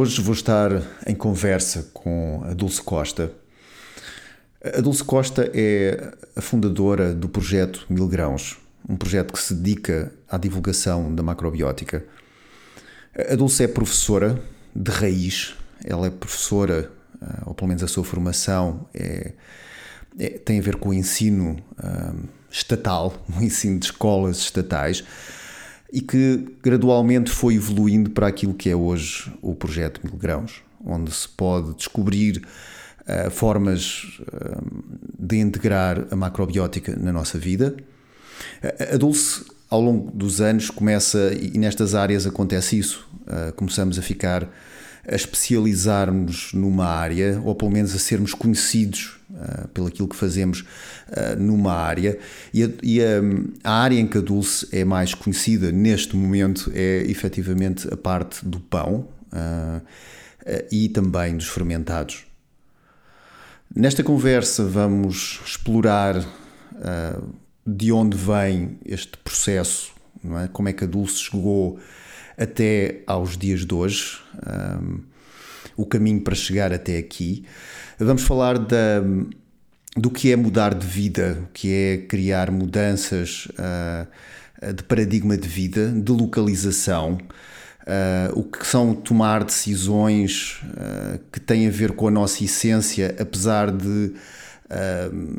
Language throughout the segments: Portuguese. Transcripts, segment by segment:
Hoje vou estar em conversa com a Dulce Costa. A Dulce Costa é a fundadora do projeto Mil Grãos, um projeto que se dedica à divulgação da macrobiótica. A Dulce é professora de raiz, ela é professora, ah, ou pelo menos a sua formação é, é tem a ver com o ensino um, estatal, o ensino de escolas estatais e que gradualmente foi evoluindo para aquilo que é hoje o projeto Mil Grãos, onde se pode descobrir uh, formas uh, de integrar a macrobiótica na nossa vida. A Dulce, ao longo dos anos, começa, e nestas áreas acontece isso, uh, começamos a ficar a especializarmos numa área, ou pelo menos a sermos conhecidos uh, pelo aquilo que fazemos uh, numa área. E, a, e a, a, área em que a Dulce é mais conhecida neste momento é efetivamente a parte do pão uh, e também dos fermentados. Nesta conversa vamos explorar de onde vem este processo, é? como é que a Dulce chegou até aos dias de hoje, um, o caminho para chegar até aqui. Vamos falar da, do que é mudar de vida, o que é criar mudanças uh, de paradigma de vida, de localização. Uh, o que são tomar decisões uh, que têm a ver com a nossa essência, apesar de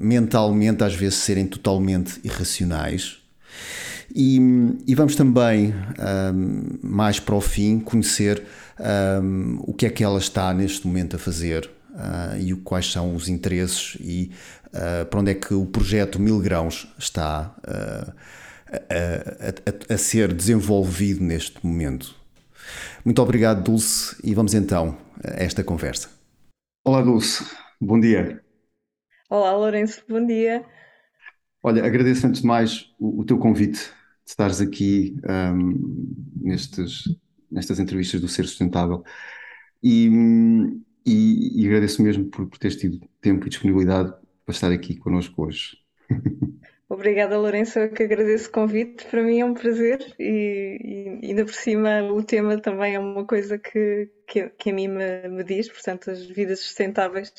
mentalmente às vezes serem totalmente irracionais. E, e vamos também, um, mais para o fim, conhecer um, o que é que ela está neste momento a fazer uh, e quais são os interesses e uh, para onde é que o projeto Mil Grãos está uh, a, a, a, ser desenvolvido neste momento. Muito obrigado, Dulce, e vamos então a esta conversa. Olá, Dulce, bom dia. Olá, Lourenço, bom dia. Olha, agradeço antes de mais o, o teu convite estares aqui um, nestes, nestas entrevistas do Ser Sustentável. E, e, e agradeço mesmo por, por teres tido tempo e disponibilidade para estar aqui connosco hoje. Obrigada, Lourenço, eu que agradeço o convite. Para mim é um prazer e, e ainda por cima o tema também é uma coisa que, que, que a mim me, me diz, portanto, as vidas sustentáveis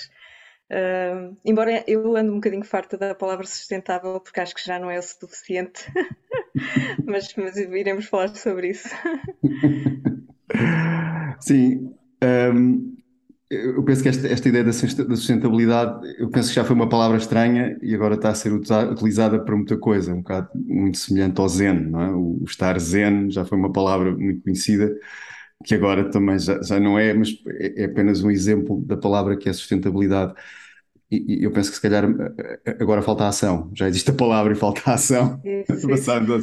Uh, embora eu ando um bocadinho farta da palavra sustentável, porque acho que já não é o suficiente, mas, mas iremos falar sobre isso. Sim, um, eu penso que esta, esta ideia da sustentabilidade, eu penso que já foi uma palavra estranha e agora está a ser utilizada para muita coisa, um bocado muito semelhante ao zen, não é? O estar zen já foi uma palavra muito conhecida, que agora também já, já não é, mas é, é apenas um exemplo da palavra que é sustentabilidade e, eu penso que se calhar eh, agora falta ação. Já existe a palavra e falta ação.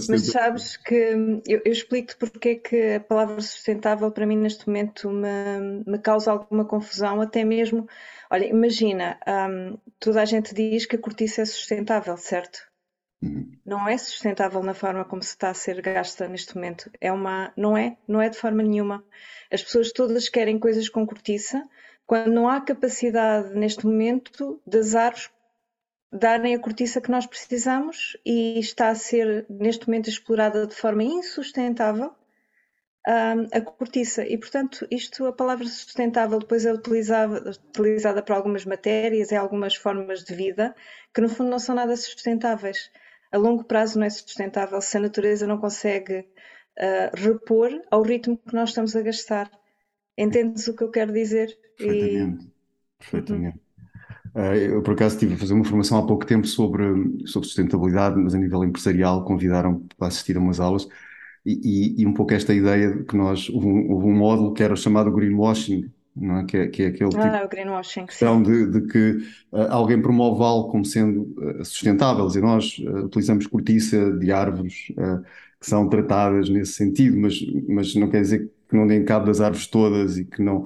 Mas sabes que eu, eu explico-te porque é que a palavra sustentável para mim neste momento me, me causa alguma confusão, até mesmo. Olha, imagina, um, toda a gente diz que a cortiça é sustentável, certo? Uhum. Não é sustentável na forma como se está a ser gasta neste momento. É uma, não é, não é de forma nenhuma. As pessoas todas querem coisas com cortiça, quando não há capacidade neste momento das árvores darem a cortiça que nós precisamos e está a ser neste momento explorada de forma insustentável um, a cortiça. E portanto isto a palavra sustentável depois é utilizada, utilizada para algumas matérias e algumas formas de vida que no fundo não são nada sustentáveis. A longo prazo não é sustentável se a natureza não consegue uh, repor ao ritmo que nós estamos a gastar Entendes o que eu quero dizer? Perfeitamente. E... Perfeitamente. Uhum. Uh, eu, por acaso, estive a fazer uma formação há pouco tempo sobre, sobre sustentabilidade, mas a nível empresarial, convidaram para assistir a umas aulas e, e, e um pouco esta ideia de que nós, houve um, houve um módulo que era chamado greenwashing, não é? Que, é, que é aquele ah, tipo o greenwashing, questão de, de, que uh, alguém promove algo como sendo uh, sustentável, e nós uh, utilizamos cortiça de árvores que são tratadas nesse sentido, mas, mas não quer dizer que não deem cabo das árvores todas e que não,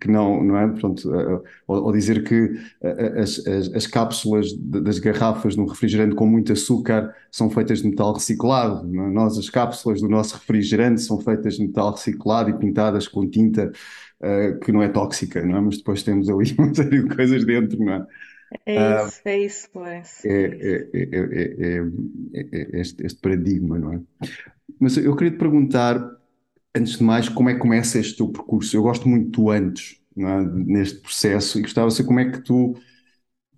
que não, não é? Pronto, uh, ou, ou, dizer que uh, as, as, as, cápsulas das garrafas de um refrigerante com muito açúcar são feitas de metal reciclado. É? Nós, as cápsulas do nosso refrigerante são feitas de metal reciclado e pintadas com tinta uh, que não é tóxica, não é? Mas depois temos ali uma série de coisas dentro, não é? É isso, é isso, Lourenço. É, é, é, é, este, este paradigma, não é? Mas eu queria te perguntar antes de mais, como é que começa este teu percurso? Eu gosto muito do antes, é? neste processo, e gostava de saber como é que tu,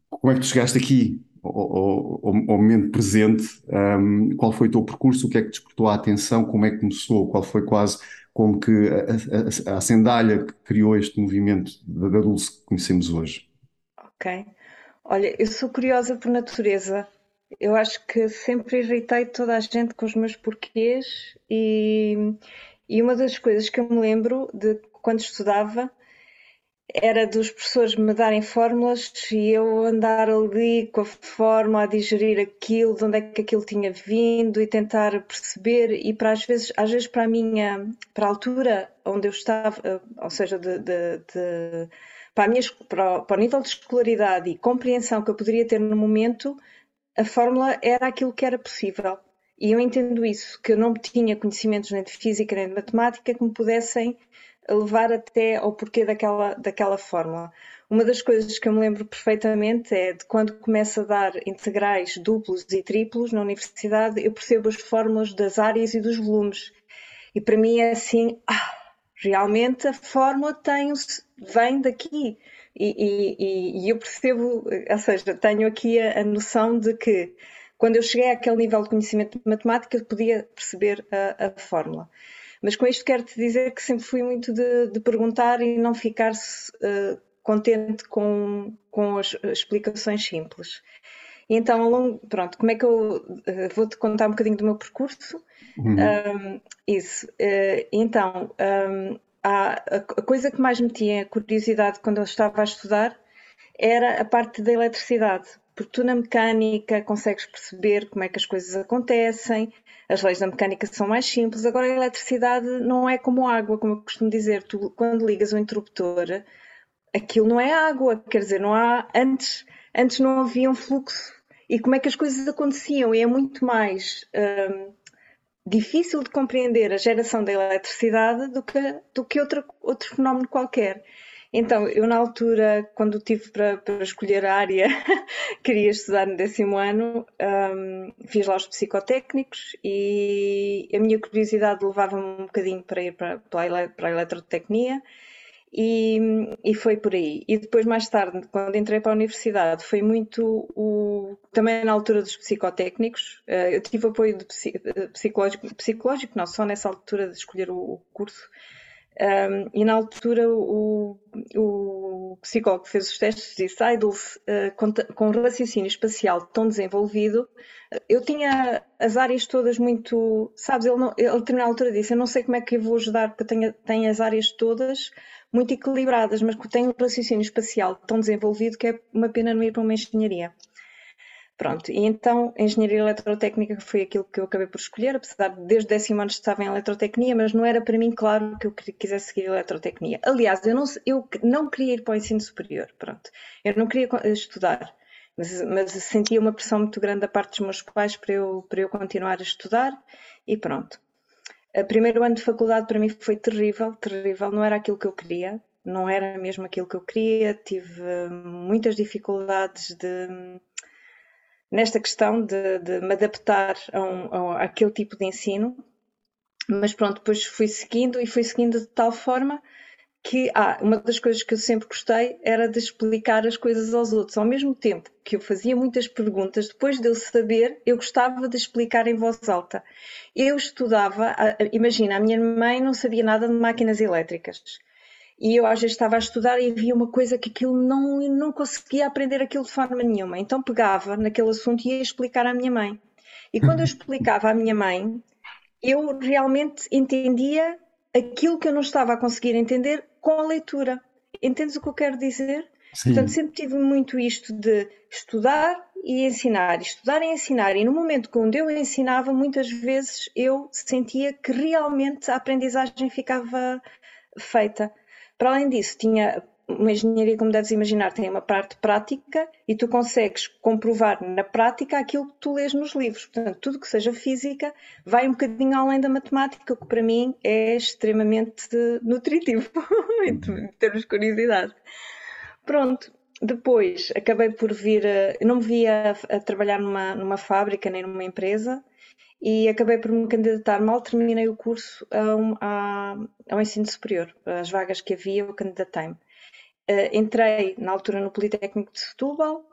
como é que tu chegaste aqui, ao, ao, ao momento presente, um, qual foi o teu percurso, o que é que despertou a atenção, como é que começou, qual foi quase como que a, a, a sandália que criou este movimento da Dulce que conhecemos hoje. Ok. Olha, eu sou curiosa por natureza. Eu acho que sempre irritei toda a gente com os meus porquês e, e uma das coisas que eu me lembro de quando estudava era dos professores me darem fórmulas e eu andar ali com a fórmula a digerir aquilo, de onde é que aquilo tinha vindo e tentar perceber e para às vezes, às vezes para a minha, para a altura onde eu estava, ou seja, de, de, de, para, a minha, para, o, para o nível de escolaridade e compreensão que eu poderia ter no momento, a fórmula era aquilo que era possível. E eu entendo isso, que eu não tinha conhecimentos nem de física nem de matemática que me pudessem levar até ao porquê daquela, daquela fórmula. Uma das coisas que eu me lembro perfeitamente é de quando começo a dar integrais duplos e triplos na universidade, eu percebo as fórmulas das áreas e dos volumes. E para mim é assim, ah, realmente a fórmula tem, vem daqui. E, e, e, eu percebo, ou seja, tenho aqui a, a, noção de que quando eu cheguei àquele nível de conhecimento de matemática, eu podia perceber a, a fórmula. Mas com isto quero-te dizer que sempre fui muito de, de perguntar e não ficar uh, contente com, com as explicações simples. E então, ao longo, pronto, como é que eu uh, vou-te contar um bocadinho do meu percurso? Uhum. Um, isso. Uh, então, um, a, a coisa que mais me tinha curiosidade quando eu estava a estudar era a parte da eletricidade, porque tu na mecânica consegues perceber como é que as coisas acontecem, as leis da mecânica são mais simples. Agora, a eletricidade não é como água, como eu costumo dizer. Tu, quando ligas o interruptor, aquilo não é água, quer dizer, não há. Antes, antes não havia um fluxo. E como é que as coisas aconteciam? E é muito mais hum, difícil de compreender a geração da eletricidade do que, do que outro, outro fenómeno qualquer. Então, eu na altura, quando tive para, para escolher a área, queria estudar no décimo ano, um, fiz lá os psicotécnicos e a minha curiosidade levava-me um bocadinho para ir para, para a eletrotecnia e, e, foi por aí. E depois, mais tarde, quando entrei para a universidade, foi muito o. Também na altura dos psicotécnicos, eh, eu tive apoio psicológico, psicológico, não, só nessa altura de escolher o curso, um, e na altura o, o psicólogo que fez os testes disse, Idles, uh, com, com raciocínio espacial tão desenvolvido, eu tinha as áreas todas muito, sabes, ele, não, ele a altura disse, eu não sei como é que eu vou ajudar porque tenho, tenho as áreas todas muito equilibradas, mas que tenho um raciocínio espacial tão desenvolvido que é uma pena não ir para uma engenharia. Pronto, e então engenharia eletrotécnica foi aquilo que eu acabei por escolher, apesar de desde o décimo ano estava em eletrotecnia, mas não era para mim claro que eu quisesse seguir eletrotecnia. Aliás, eu não, eu não queria ir para o ensino superior, pronto. Eu não queria estudar, mas, mas sentia uma pressão muito grande da parte dos meus pais para eu, para eu continuar a estudar e pronto. O primeiro ano de faculdade para mim foi terrível, terrível, não era aquilo que eu queria, não era mesmo aquilo que eu queria, tive muitas dificuldades de nesta questão de, de me adaptar a, um, a aquele tipo de ensino, mas pronto, depois fui seguindo e fui seguindo de tal forma que ah, uma das coisas que eu sempre gostei era de explicar as coisas aos outros. Ao mesmo tempo que eu fazia muitas perguntas, depois de eu saber, eu gostava de explicar em voz alta. Eu estudava, imagina, a minha mãe não sabia nada de máquinas elétricas. E eu às vezes estava a estudar e havia uma coisa que aquilo não, não conseguia aprender aquilo de forma nenhuma. Então pegava naquele assunto e ia explicar à minha mãe. E quando eu explicava à minha mãe, eu realmente entendia aquilo que eu não estava a conseguir entender com a leitura. Entendes o que eu quero dizer? Sim. Portanto, sempre tive muito isto de estudar e ensinar, estudar e ensinar. E no momento quando eu ensinava, muitas vezes eu sentia que realmente a aprendizagem ficava feita. Para além disso, tinha uma engenharia, como deves imaginar, tem uma parte prática e tu consegues comprovar na prática aquilo que tu lês nos livros. Portanto, tudo que seja física vai um bocadinho além da matemática, o que para mim é extremamente nutritivo, em termos de curiosidade. Pronto, depois acabei por vir, a, não me via a, a trabalhar numa, numa fábrica nem numa empresa e acabei por me candidatar. Mal terminei o curso ao, ensino superior, as vagas que havia, eu candidatei-me. Uh, entrei na altura no Politécnico de Setúbal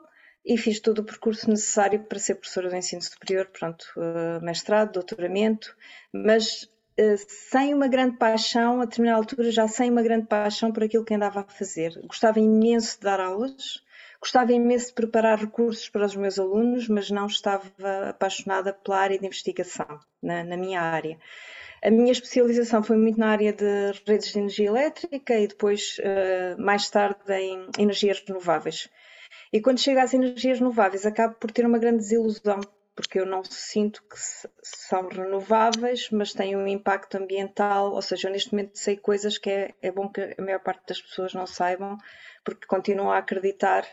e fiz todo o percurso necessário para ser professora do ensino superior, pronto, uh, mestrado, doutoramento, mas uh, sem uma grande paixão, a determinada altura já sem uma grande paixão por aquilo que andava a fazer. Gostava imenso de dar aulas, Gostava imenso de preparar recursos para os meus alunos, mas não estava apaixonada pela área de investigação, na, na minha área. A minha especialização foi muito na área de redes de energia elétrica e depois, uh, mais tarde, em energias renováveis. E quando chego às energias renováveis, acabo por ter uma grande desilusão, porque eu não sinto que são renováveis, mas têm um impacto ambiental, ou seja, eu neste momento sei coisas que é, é bom que a maior parte das pessoas não saibam, porque continuam a acreditar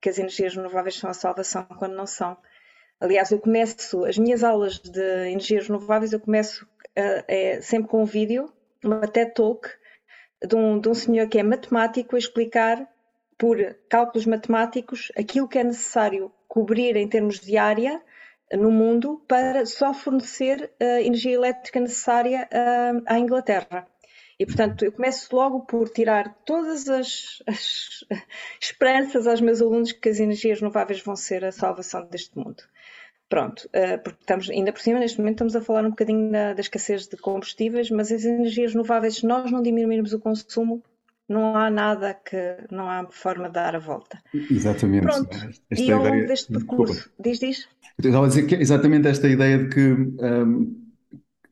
que as energias renováveis são a salvação quando não são. Aliás, eu começo as minhas aulas de energias renováveis, eu começo uh, é, sempre com um vídeo, uma TED Talk, de um, de um senhor que é matemático a explicar por cálculos matemáticos aquilo que é necessário cobrir em termos de área no mundo para só fornecer a uh, energia elétrica necessária à Inglaterra. E, portanto, eu começo logo por tirar todas as, as, esperanças aos meus alunos que as energias renováveis vão ser a salvação deste mundo. Pronto, eh, porque estamos, ainda por cima, neste momento, estamos a falar um bocadinho da, da escassez de combustíveis, mas as energias renováveis, se nós não diminuirmos o consumo, não há nada que não há forma de dar a volta. Exatamente. Pronto, esta e ao longo deste percurso, Desculpa. diz, diz. Eu estava a dizer que é exatamente esta ideia de que um,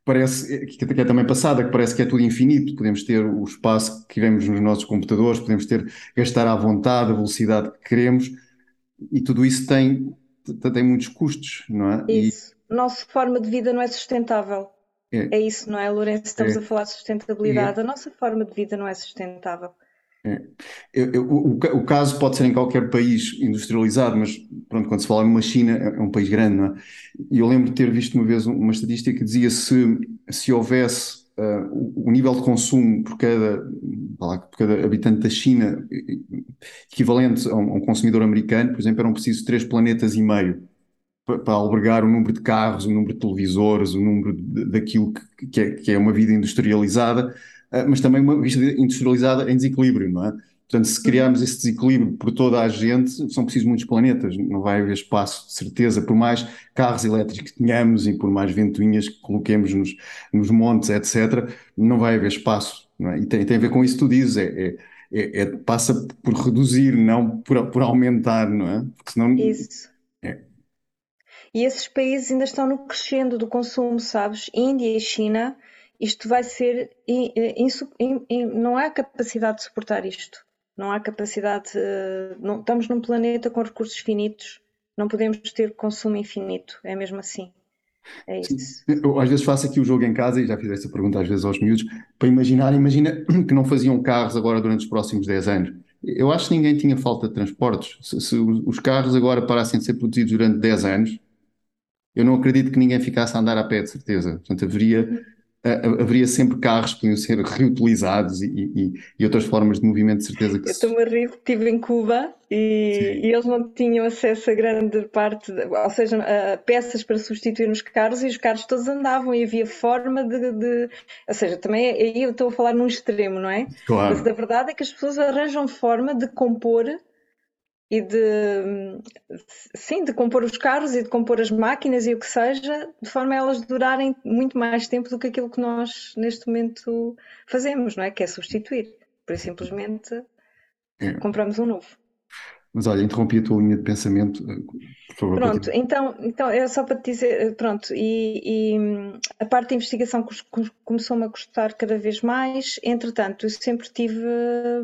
parece que é também passada, que parece que é tudo infinito. Podemos ter o espaço que queremos nos nossos computadores, podemos ter gastar à vontade a velocidade que queremos, e tudo isso tem, tem muitos custos, não é? Isso. E... Nossa forma de vida não é sustentável. É, é isso, não é, Lourenço? Estamos é. a falar de sustentabilidade. É. A nossa forma de vida não é sustentável. É. Eu, eu, o, o, caso pode ser em qualquer país industrializado, mas pronto, quando se fala numa China é, é um país grande, não é? E eu lembro de ter visto uma vez uma estatística que dizia se, se houvesse uh, o, o, nível de consumo por cada, lá, por cada habitante da China equivalente a um, a um, consumidor americano, por exemplo, eram precisos três planetas e meio para, para albergar o número de carros, o número de televisores, o número de, daquilo que, que, é, que é uma vida industrializada mas também uma vista industrializada em desequilíbrio, não é? Portanto, se criarmos esse desequilíbrio por toda a gente, são precisos muitos planetas, não vai haver espaço, de certeza, por mais carros elétricos que tenhamos e por mais ventoinhas que coloquemos nos, nos montes, etc., não vai haver espaço. É? E tem, tem, a ver com isso que tu dizes, é, é, é, é, passa por reduzir, não por, por aumentar, não é? Porque senão... Isso. É. E esses países ainda estão no crescendo do consumo, sabes? Índia e China isto vai ser. não há capacidade de suportar isto. Não há capacidade. Não, estamos num planeta com recursos finitos. Não podemos ter consumo infinito. É mesmo assim. É isso. Eu às vezes faço aqui o jogo em casa e já fiz essa pergunta às vezes aos miúdos para imaginar, imagina que não faziam carros agora durante os próximos 10 anos. Eu acho que ninguém tinha falta de transportes. Se, se os carros agora parassem de ser produzidos durante 10 anos, eu não acredito que ninguém ficasse a andar a pé, de certeza. Portanto, haveria haveria sempre carros que podiam ser reutilizados e, e, e, outras formas de movimento, de certeza que Eu estou-me a rir estive em Cuba e, e, eles não tinham acesso a grande parte, de, ou seja, a peças para substituir os carros e os carros todos andavam e havia forma de. de ou seja, também aí eu estou a falar num extremo, não é? Claro. Mas a verdade é que as pessoas arranjam forma de compor e de sim, de compor os carros e de compor as máquinas e o que seja, de forma a elas durarem muito mais tempo do que aquilo que nós neste momento fazemos, não é? Que é substituir. Por simplesmente é. compramos um novo. Mas olha, interrompi a tua linha de pensamento, eh, por favor. Pronto, então, então é só para te dizer, eh, pronto, e, e a parte da investigação começou-me a custar cada vez mais, entretanto, eu sempre tive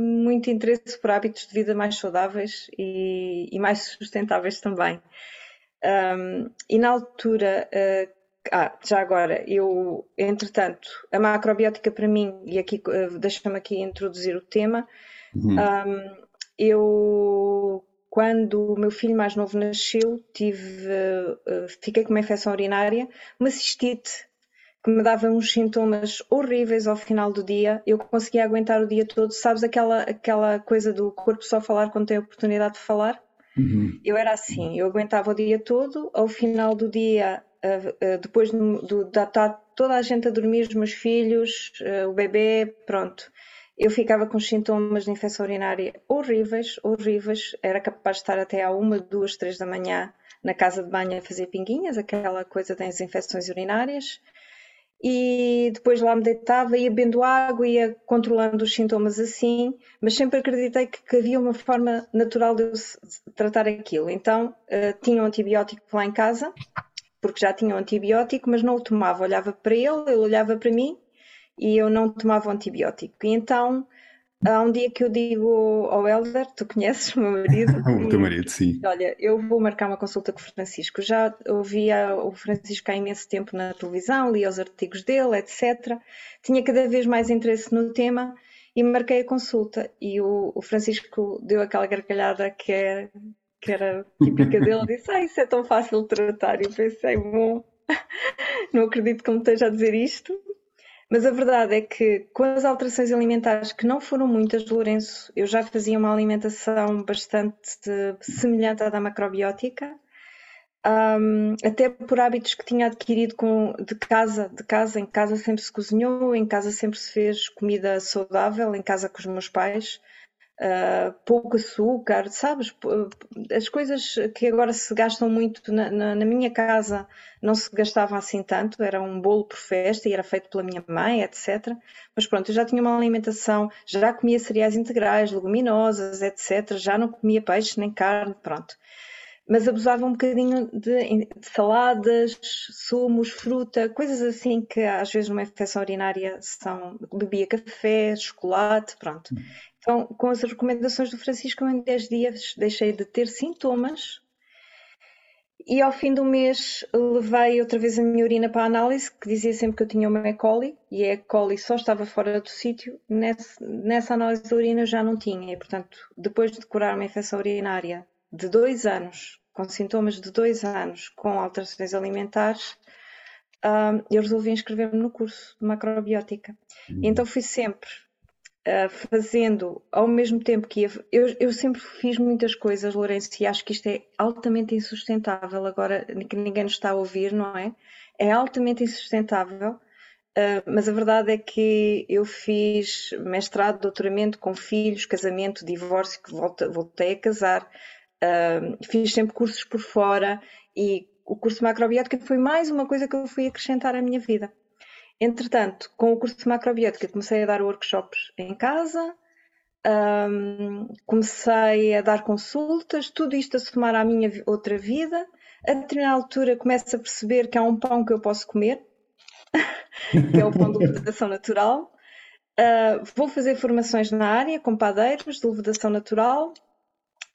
muito interesse por hábitos de vida mais saudáveis e, e mais sustentáveis também. Um, e na altura, uh, ah, já agora, eu, entretanto, a macrobiótica para mim, e aqui uh, deixa-me aqui introduzir o tema, uhum. um, eu, quando o meu filho mais novo nasceu, tive, uh, fiquei com uma infecção urinária, uma cistite que me dava uns sintomas horríveis ao final do dia. Eu conseguia aguentar o dia todo. Sabes aquela, aquela coisa do corpo só falar quando tem a oportunidade de falar? Uhum. Eu era assim, eu aguentava o dia todo, ao final do dia uh, depois do, da, tá toda a gente a dormir, os meus filhos, o bebê, pronto. Eu ficava com sintomas de infecção urinária horríveis, horríveis. Era capaz de estar até à uma, duas, três da manhã na casa de banho a fazer pinguinhas, aquela coisa das infecções urinárias e depois lá me deitava, ia bebendo água, ia controlando os sintomas assim, mas sempre acreditei que, que havia uma forma natural de eu tratar aquilo. Então uh, tinha um antibiótico lá em casa, porque já tinha um antibiótico, mas não o tomava. Olhava para ele, ele olhava para mim e eu não tomava antibiótico. E então Há um dia que eu digo ao Helder, tu conheces o meu marido? o teu marido, sim. Olha, eu vou marcar uma consulta com o Francisco. Já ouvia o Francisco há imenso tempo na televisão, lia os artigos dele, etc. Tinha cada vez mais interesse no tema e marquei a consulta. E o, o Francisco deu aquela gargalhada que, é, que era típica dele, disse: Ah, isso é tão fácil de tratar. E eu pensei: Bom, não acredito que me esteja a dizer isto. Mas a verdade é que com as alterações alimentares, que não foram muitas, Lourenço, eu já fazia uma alimentação bastante semelhante à da macrobiótica, um, até por hábitos que tinha adquirido com, de casa, de casa, em casa sempre se cozinhou, em casa sempre se fez comida saudável, em casa com os meus pais uh, pouco açúcar, sabes? As coisas que agora se gastam muito na, na, na, minha casa não se gastavam assim tanto, era um bolo por festa e era feito pela minha mãe, etc. Mas pronto, eu já tinha uma alimentação, já comia cereais integrais, leguminosas, etc. Já não comia peixe nem carne, pronto mas abusava um bocadinho de, de, saladas, sumos, fruta, coisas assim que às vezes numa infecção urinária são. bebia café, chocolate, pronto. Então, com as recomendações do Francisco, em 10 dias deixei de ter sintomas e ao fim do mês levei outra vez a minha urina para a análise, que dizia sempre que eu tinha uma E. coli, e a E. coli só estava fora do sítio. Nessa, nessa análise da urina eu já não tinha, e portanto, depois de curar uma infecção urinária de dois anos, com sintomas de dois anos, com alterações alimentares, um, eu resolvi inscrever-me no curso de macrobiótica. Uhum. Então fui sempre fazendo ao mesmo tempo que ia, eu, eu sempre fiz muitas coisas, Lourenço, e acho que isto é altamente insustentável agora que ninguém nos está a ouvir, não é? É altamente insustentável. Uh, mas a verdade é que eu fiz mestrado, doutoramento com filhos, casamento, divórcio, que voltei a casar, uh, fiz sempre cursos por fora e o curso de macrobiótica foi mais uma coisa que eu fui acrescentar à minha vida. Entretanto, com o curso de macrobiótica, comecei a dar workshops em casa, um, comecei a dar consultas, tudo isto a somar à minha outra vida. A determinada altura começo a perceber que há um pão que eu posso comer, que é o pão de levedação natural. Uh, vou fazer formações na área com padeiros de levedação natural.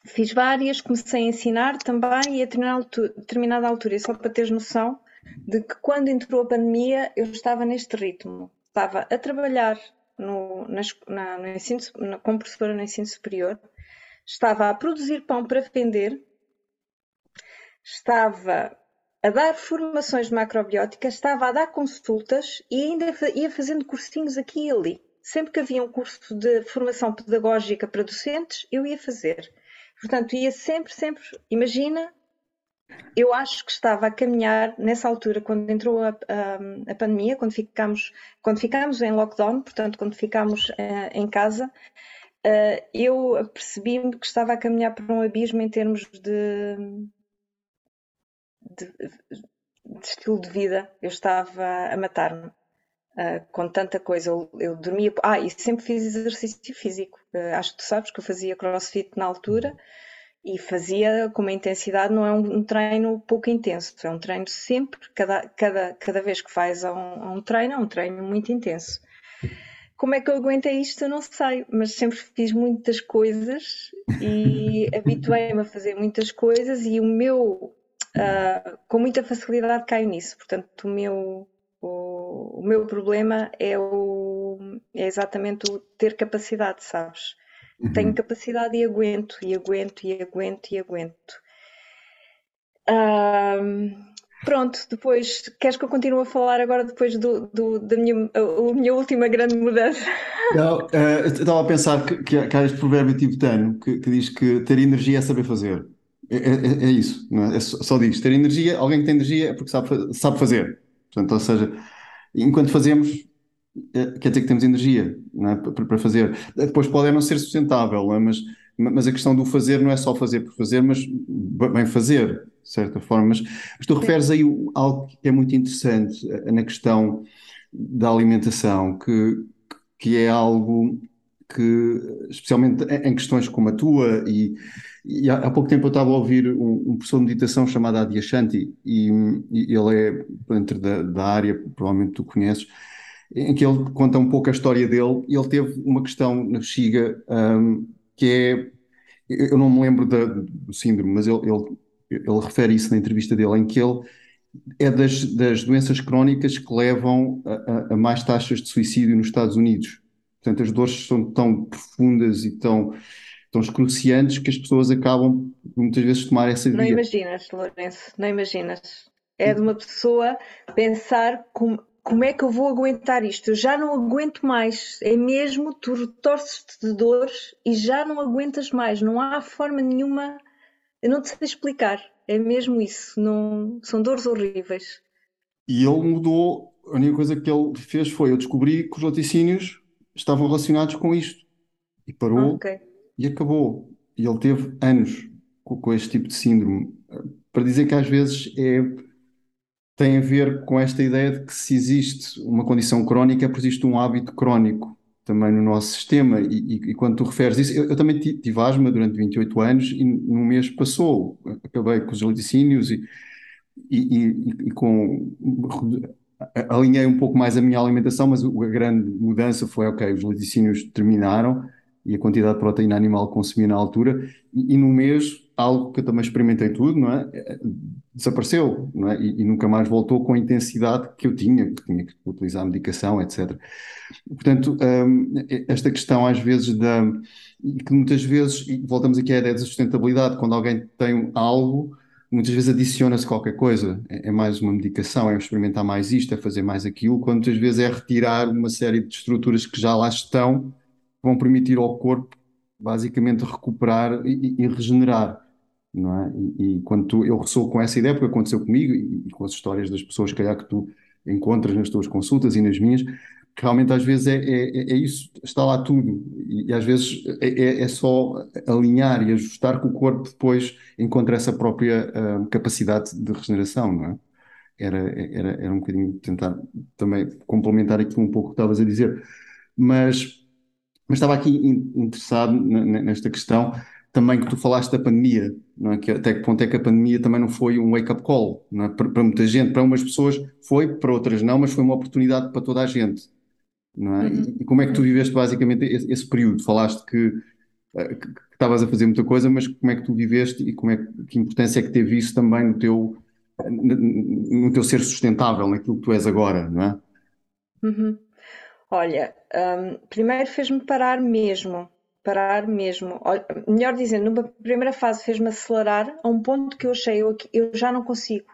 Fiz várias, comecei a ensinar também e a determinada altura, só para teres noção, de que quando entrou a pandemia eu estava neste ritmo. Estava a trabalhar no, na, no ensino, na, como professora no ensino superior, estava a produzir pão para vender, estava a dar formações de macrobiótica, estava a dar consultas e ainda ia fazendo cursinhos aqui e ali. Sempre que havia um curso de formação pedagógica para docentes, eu ia fazer. Portanto, ia sempre, sempre, imagina, eu acho que estava a caminhar nessa altura, quando entrou a, a, a pandemia, quando ficámos, quando ficámos em lockdown, portanto, quando ficámos uh, em casa, uh, eu percebi-me que estava a caminhar para um abismo em termos de, de, de estilo de vida. Eu estava a matar-me. Uh, com tanta coisa, eu, eu, dormia. Ah, e sempre fiz exercício físico. acho que tu sabes que eu fazia crossfit na altura e fazia com uma intensidade, não é um, treino pouco intenso, é um treino sempre, cada, cada, cada vez que faz um, um treino, é um treino muito intenso. Como é que eu aguentei isto? Eu não sei, mas sempre fiz muitas coisas e habituei-me a fazer muitas coisas e o meu, uh, com muita facilidade, cai nisso. Portanto, o meu, o, o meu problema é, o, é exatamente o ter capacidade, sabes? Uhum. Tenho capacidade e aguento, e aguento, e aguento, e aguento. Um, pronto, depois, queres que eu continue a falar agora depois do, do da minha, a, minha última grande mudança? Não, uh, estava a pensar que, que, há este provérbio tibetano que, que, diz que ter energia é saber fazer. É, é, é isso, é? é? só diz. Ter energia, alguém que tem energia é porque sabe, sabe fazer. Portanto, ou seja, enquanto fazemos, é, quer dizer que temos energia é? para, fazer. Depois pode não ser sustentável, mas, mas a questão do fazer não é só fazer por fazer, mas bem fazer, de certa forma. Mas, mas tu referes aí algo que é muito interessante na questão da alimentação, que, que é algo que, especialmente em questões como a tua, e, e há, pouco tempo eu estava a ouvir um, um professor de meditação chamado Adyashanti, e, e ele é dentro da, da, área, provavelmente tu conheces, em que ele conta um pouco a história dele, e ele teve uma questão na bexiga um, que é, eu não me lembro da, do síndrome, mas ele, ele, ele refere isso na entrevista dele, em que ele é das, das doenças crónicas que levam a, a, a, mais taxas de suicídio nos Estados Unidos. Portanto, as dores são tão profundas e tão, tão excruciantes que as pessoas acabam muitas vezes tomar essa via. Não imaginas, Lourenço, não imaginas. É de uma pessoa pensar como, como é que eu vou aguentar isto? Eu já não aguento mais. É mesmo, tu torces-te de dores e já não aguentas mais. Não há forma nenhuma. Eu não te sei explicar. É mesmo isso. Não... São dores horríveis. E ele mudou. A única coisa que ele fez foi: eu descobri que os laticínios estavam relacionados com isto. E parou okay. e acabou. E ele teve anos com, com este tipo de síndrome. Para dizer que às vezes é, tem a ver com esta ideia de que se existe uma condição crónica, é existe um hábito crónico também no nosso sistema. E, e, e quando tu referes isso, eu, eu, também tive asma durante 28 anos e num mês passou. Acabei com os laticínios e, e, com alinhei um pouco mais a minha alimentação, mas a grande mudança foi, ok, os laticínios terminaram e a quantidade de proteína animal que consumia na altura, e, e no mês, algo que eu também experimentei tudo, não é? Eh, desapareceu, não é? E, e, nunca mais voltou com a intensidade que eu tinha, que tinha que utilizar medicação, etc. Portanto, um, esta questão às vezes da, que muitas vezes, e voltamos aqui à ideia da sustentabilidade, quando alguém tem algo, muitas vezes adiciona-se qualquer coisa, é, é, mais uma medicação, é experimentar mais isto, é fazer mais aquilo, quando muitas vezes é retirar uma série de estruturas que já lá estão, vão permitir ao corpo basicamente recuperar e, e regenerar. Não é? E, e, quando tu, eu ressoo com essa ideia, porque aconteceu comigo e, e com as histórias das pessoas, calhar, que tu encontras nas tuas consultas e nas minhas, que realmente às vezes é, é, é isso, está lá tudo, e, e às vezes é, é, é só alinhar e ajustar que o corpo depois encontra essa própria uh, capacidade de regeneração, não é? Era, era, era um bocadinho tentar também complementar aqui um pouco o que estavas a dizer, mas, mas estava aqui interessado nesta questão também que tu falaste da pandemia, não é? que até que ponto é que a pandemia também não foi um wake-up call, não é? para, para muita gente, para umas pessoas foi, para outras não, mas foi uma oportunidade para toda a gente não é? Uhum. E como é que tu viveste basicamente esse, esse período? Falaste que, eh, que, que estavas a fazer muita coisa, mas como é que tu viveste e como é que, que importância é que teve isso também no teu, no teu ser sustentável, naquilo que tu és agora, não é? Uhum. Olha, um, primeiro fez-me parar mesmo, parar mesmo. Melhor dizendo, numa primeira fase fez-me acelerar a um ponto que eu achei eu, eu já não consigo.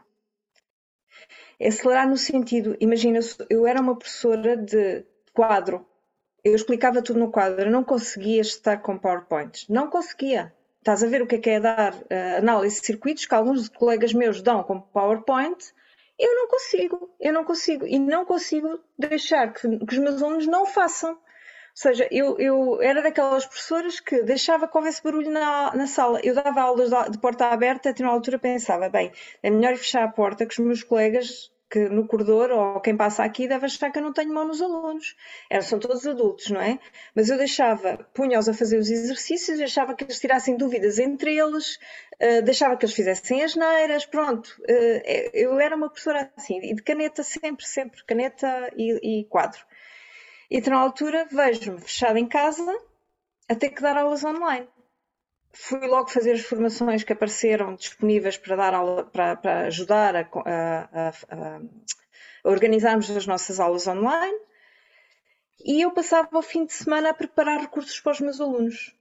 Acelerar no sentido, imagina, eu era uma professora de quadro. Eu explicava tudo no quadro. Eu não conseguia estar com PowerPoints. Não conseguia. Estás a ver o que é que é dar uh, análise de circuitos que alguns colegas meus dão com PowerPoint. Eu não consigo. Eu não consigo. E não consigo deixar que, que os meus alunos não façam. Ou seja, eu, eu, era daquelas professoras que deixava que houvesse barulho na, na sala. Eu dava aulas de porta aberta, até uma altura pensava, bem, é melhor fechar a porta que os meus colegas no corredor ou quem passa aqui deve achar que eu não tenho mão nos alunos. Eram, são todos adultos, não é? Mas eu deixava, punha-os a fazer os exercícios, deixava que eles tirassem dúvidas entre eles, uh, deixava que eles fizessem as neiras, pronto. Uh, eu era uma professora assim, e de caneta sempre, sempre, caneta e, e quadro. E então, na altura vejo-me fechada em casa a ter que dar aulas online fui logo fazer as formações que apareceram disponíveis para dar aula, para, para ajudar a, a, a, a, organizarmos as nossas aulas online. E eu passava o fim de semana a preparar recursos para os meus alunos.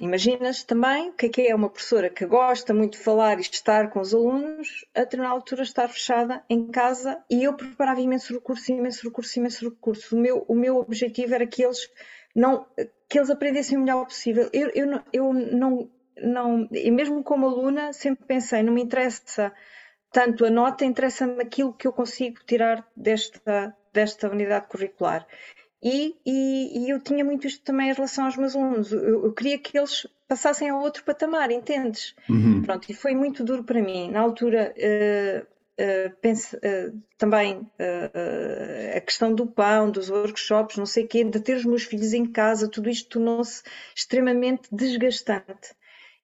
Imaginas também o que é que é uma professora que gosta muito de falar e estar com os alunos, a determinada altura estar fechada em casa e eu preparava imenso recurso, imenso recurso, imenso recurso. O meu, o meu objetivo era que eles não que eles aprendessem o melhor possível. Eu, eu, não, eu não não, e mesmo como aluna, sempre pensei, não me interessa tanto a nota, interessa-me aquilo que eu consigo tirar desta, desta unidade curricular. E, e, e, eu tinha muito isto também em relação aos meus alunos. Eu, eu queria que eles passassem a outro patamar, entendes? Uhum. Pronto, e foi muito duro para mim. Na altura, uh, pense, uh, também a questão do pão, dos workshops, não sei o quê, de ter os meus filhos em casa, tudo isto tornou-se extremamente desgastante.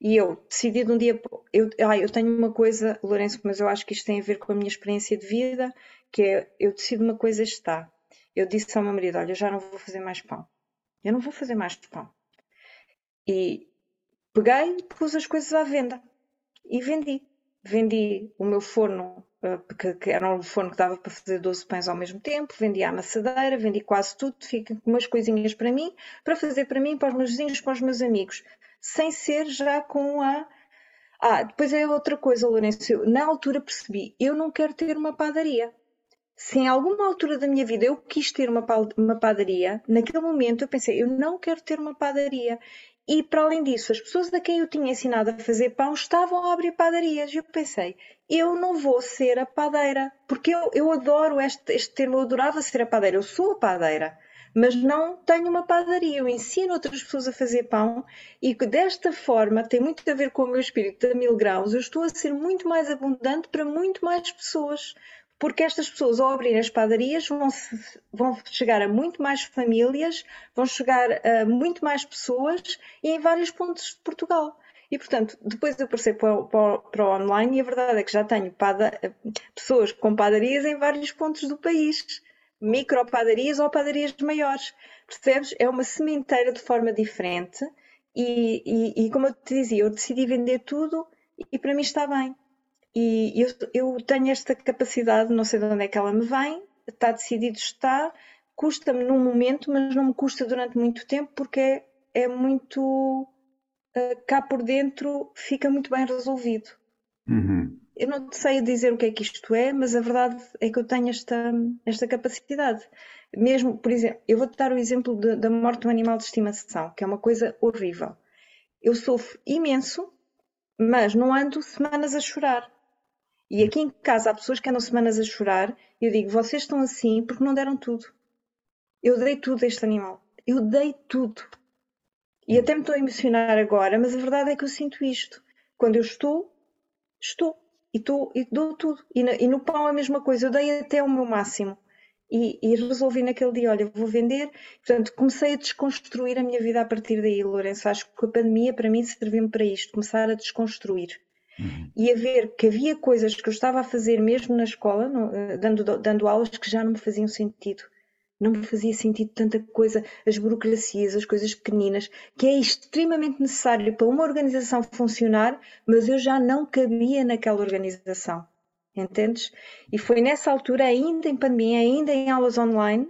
E eu decidi de um dia. Eu, ah, eu tenho uma coisa, Lourenço, mas eu acho que isto tem a ver com a minha experiência de vida, que é eu decido uma coisa está. Eu disse ao meu marido: Olha, eu já não vou fazer mais pão. Eu não vou fazer mais pão. E peguei, pus as coisas à venda e vendi. Vendi o meu forno, eh, que, que era um forno que dava para fazer 12 pães ao mesmo tempo, vendi a amassadeira, vendi quase tudo, fica com umas coisinhas para mim, para fazer para mim, para os meus vizinhos, para os meus amigos sem ser já com a. Ah, depois é outra coisa, Lourenço. Eu, na altura percebi, eu não quero ter uma padaria. Se em alguma altura da minha vida eu quis ter uma, uma padaria, naquele momento eu pensei, eu não quero ter uma padaria. E para além disso, as pessoas a quem eu tinha ensinado a fazer pão estavam a abrir padarias. E eu pensei, eu não vou ser a padeira, porque eu, eu adoro este, este termo, eu adorava ser a padeira, eu sou a padeira mas não tenho uma padaria. Eu ensino outras pessoas a fazer pão e que desta forma tem muito a ver com o meu espírito de mil graus. Eu estou a ser muito mais abundante para muito mais pessoas. Porque estas pessoas, ao abrir as padarias, vão, vão chegar a muito mais famílias, vão chegar a muito mais pessoas e em vários pontos de Portugal. E, portanto, depois eu passei para, para, para, o online e a verdade é que já tenho pada, pessoas com padarias em vários pontos do país micropadarias ou padarias maiores. Percebes? É uma sementeira de forma diferente e, e, e, como eu te dizia, eu decidi vender tudo e para mim está bem. E eu, eu tenho esta capacidade, não sei de onde é que ela me vem, está decidido está, custa-me num momento, mas não me custa durante muito tempo porque é, é muito uh, cá por dentro fica muito bem resolvido. Uhum eu não sei dizer o que é que isto é, mas a verdade é que eu tenho esta, esta capacidade. Mesmo, por exemplo, eu vou-te dar o exemplo de, da morte de um animal de estimação, que é uma coisa horrível. Eu sofro imenso, mas não ando semanas a chorar. E aqui em casa há pessoas que andam semanas a chorar e eu digo, vocês estão assim porque não deram tudo. Eu dei tudo a este animal. Eu dei tudo. E até me estou a emocionar agora, mas a verdade é que eu sinto isto. Quando eu estou, estou e, tô, e dou tudo. E, na, e, no pão a mesma coisa, eu dei até o meu máximo. E, e, resolvi naquele dia, olha, vou vender. Portanto, comecei a desconstruir a minha vida a partir daí, Lourenço. Acho que a pandemia para mim serviu-me para isto, começar a desconstruir. Uhum. E a ver que havia coisas que eu estava a fazer mesmo na escola, no, eh, dando, dando aulas, que já não me faziam sentido não me fazia sentido tanta coisa, as burocracias, as coisas pequeninas, que é extremamente necessário para uma organização funcionar, mas eu já não cabia naquela organização. Entendes? E foi nessa altura, ainda em pandemia, ainda em aulas online,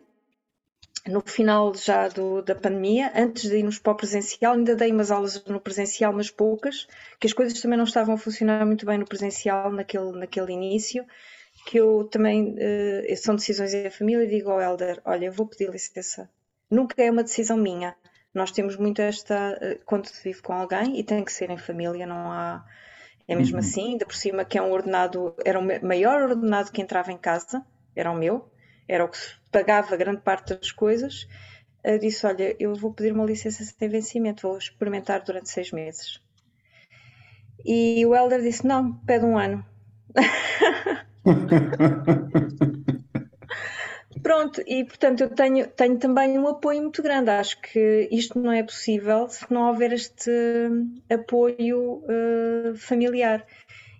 no final já do, da pandemia, antes de irmos para o presencial, ainda dei umas aulas no presencial, mas poucas, que as coisas também não estavam a funcionar muito bem no presencial naquele, naquele início que eu também, uh, são decisões da família, e digo ao Helder, olha, eu vou pedir licença. Nunca é uma decisão minha. Nós temos muito esta, uh, quando se vive com alguém, e tem que ser em família, não há... É mesmo uhum. assim, ainda por cima que é um ordenado, era o maior ordenado que entrava em casa, era o meu, era o que pagava grande parte das coisas. Eu disse, olha, eu vou pedir uma licença sem vencimento, vou experimentar durante seis meses. E o Helder disse, não, pede um ano. Pronto, e portanto eu tenho, tenho também um apoio muito grande. Acho que isto não é possível se não houver este apoio uh, familiar.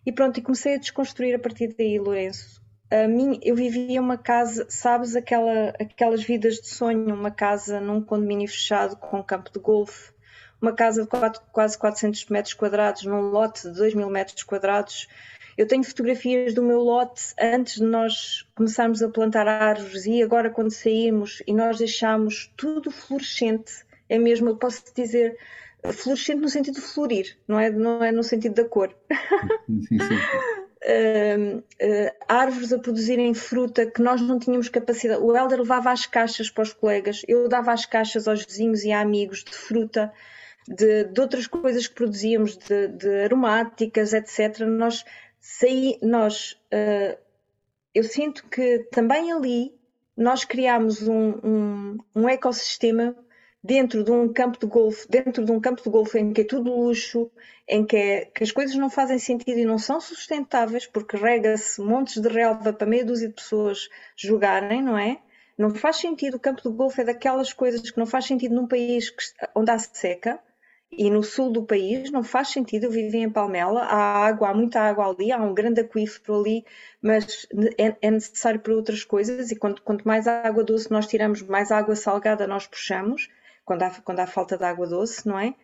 E pronto, e comecei a desconstruir a partir daí, Lourenço. A mim, eu vivia uma casa, sabes, aquela, aquelas vidas de sonho, uma casa num condomínio fechado com um campo de golfe, uma casa de quatro, quase 400 metros quadrados, num lote de 2 mil metros quadrados, eu tenho fotografias do meu lote antes de nós começarmos a plantar árvores e agora quando saímos e nós deixámos tudo fluorescente, é mesmo, eu posso dizer, fluorescente no sentido de florir, não é, não é no sentido da cor. Sim, sim. Uh, uh, árvores a produzirem fruta que nós não tínhamos capacidade. O Helder levava as caixas para os colegas, eu dava as caixas aos vizinhos e a amigos de fruta de, de outras coisas que produzíamos, de, de aromáticas, etc. Nós saí, nós, uh, eu sinto que também ali nós criámos um, um, um ecossistema dentro de um campo de golfe, dentro de um campo de golfe em que é tudo luxo, em que, é, que as coisas não fazem sentido e não são sustentáveis, porque rega-se montes de relva para meia dúzia de pessoas jogarem, não é? Não faz sentido, o campo de golfe é daquelas coisas que não faz sentido num país que, onde há seca, e no sul do país não faz sentido. Eu vivi em Palmela, há água, há muita água ali, há um grande aquífero ali, mas é, é necessário para outras coisas. E quanto, quanto, mais água doce nós tiramos, mais água salgada nós puxamos, quando há, quando há falta de água doce, não é?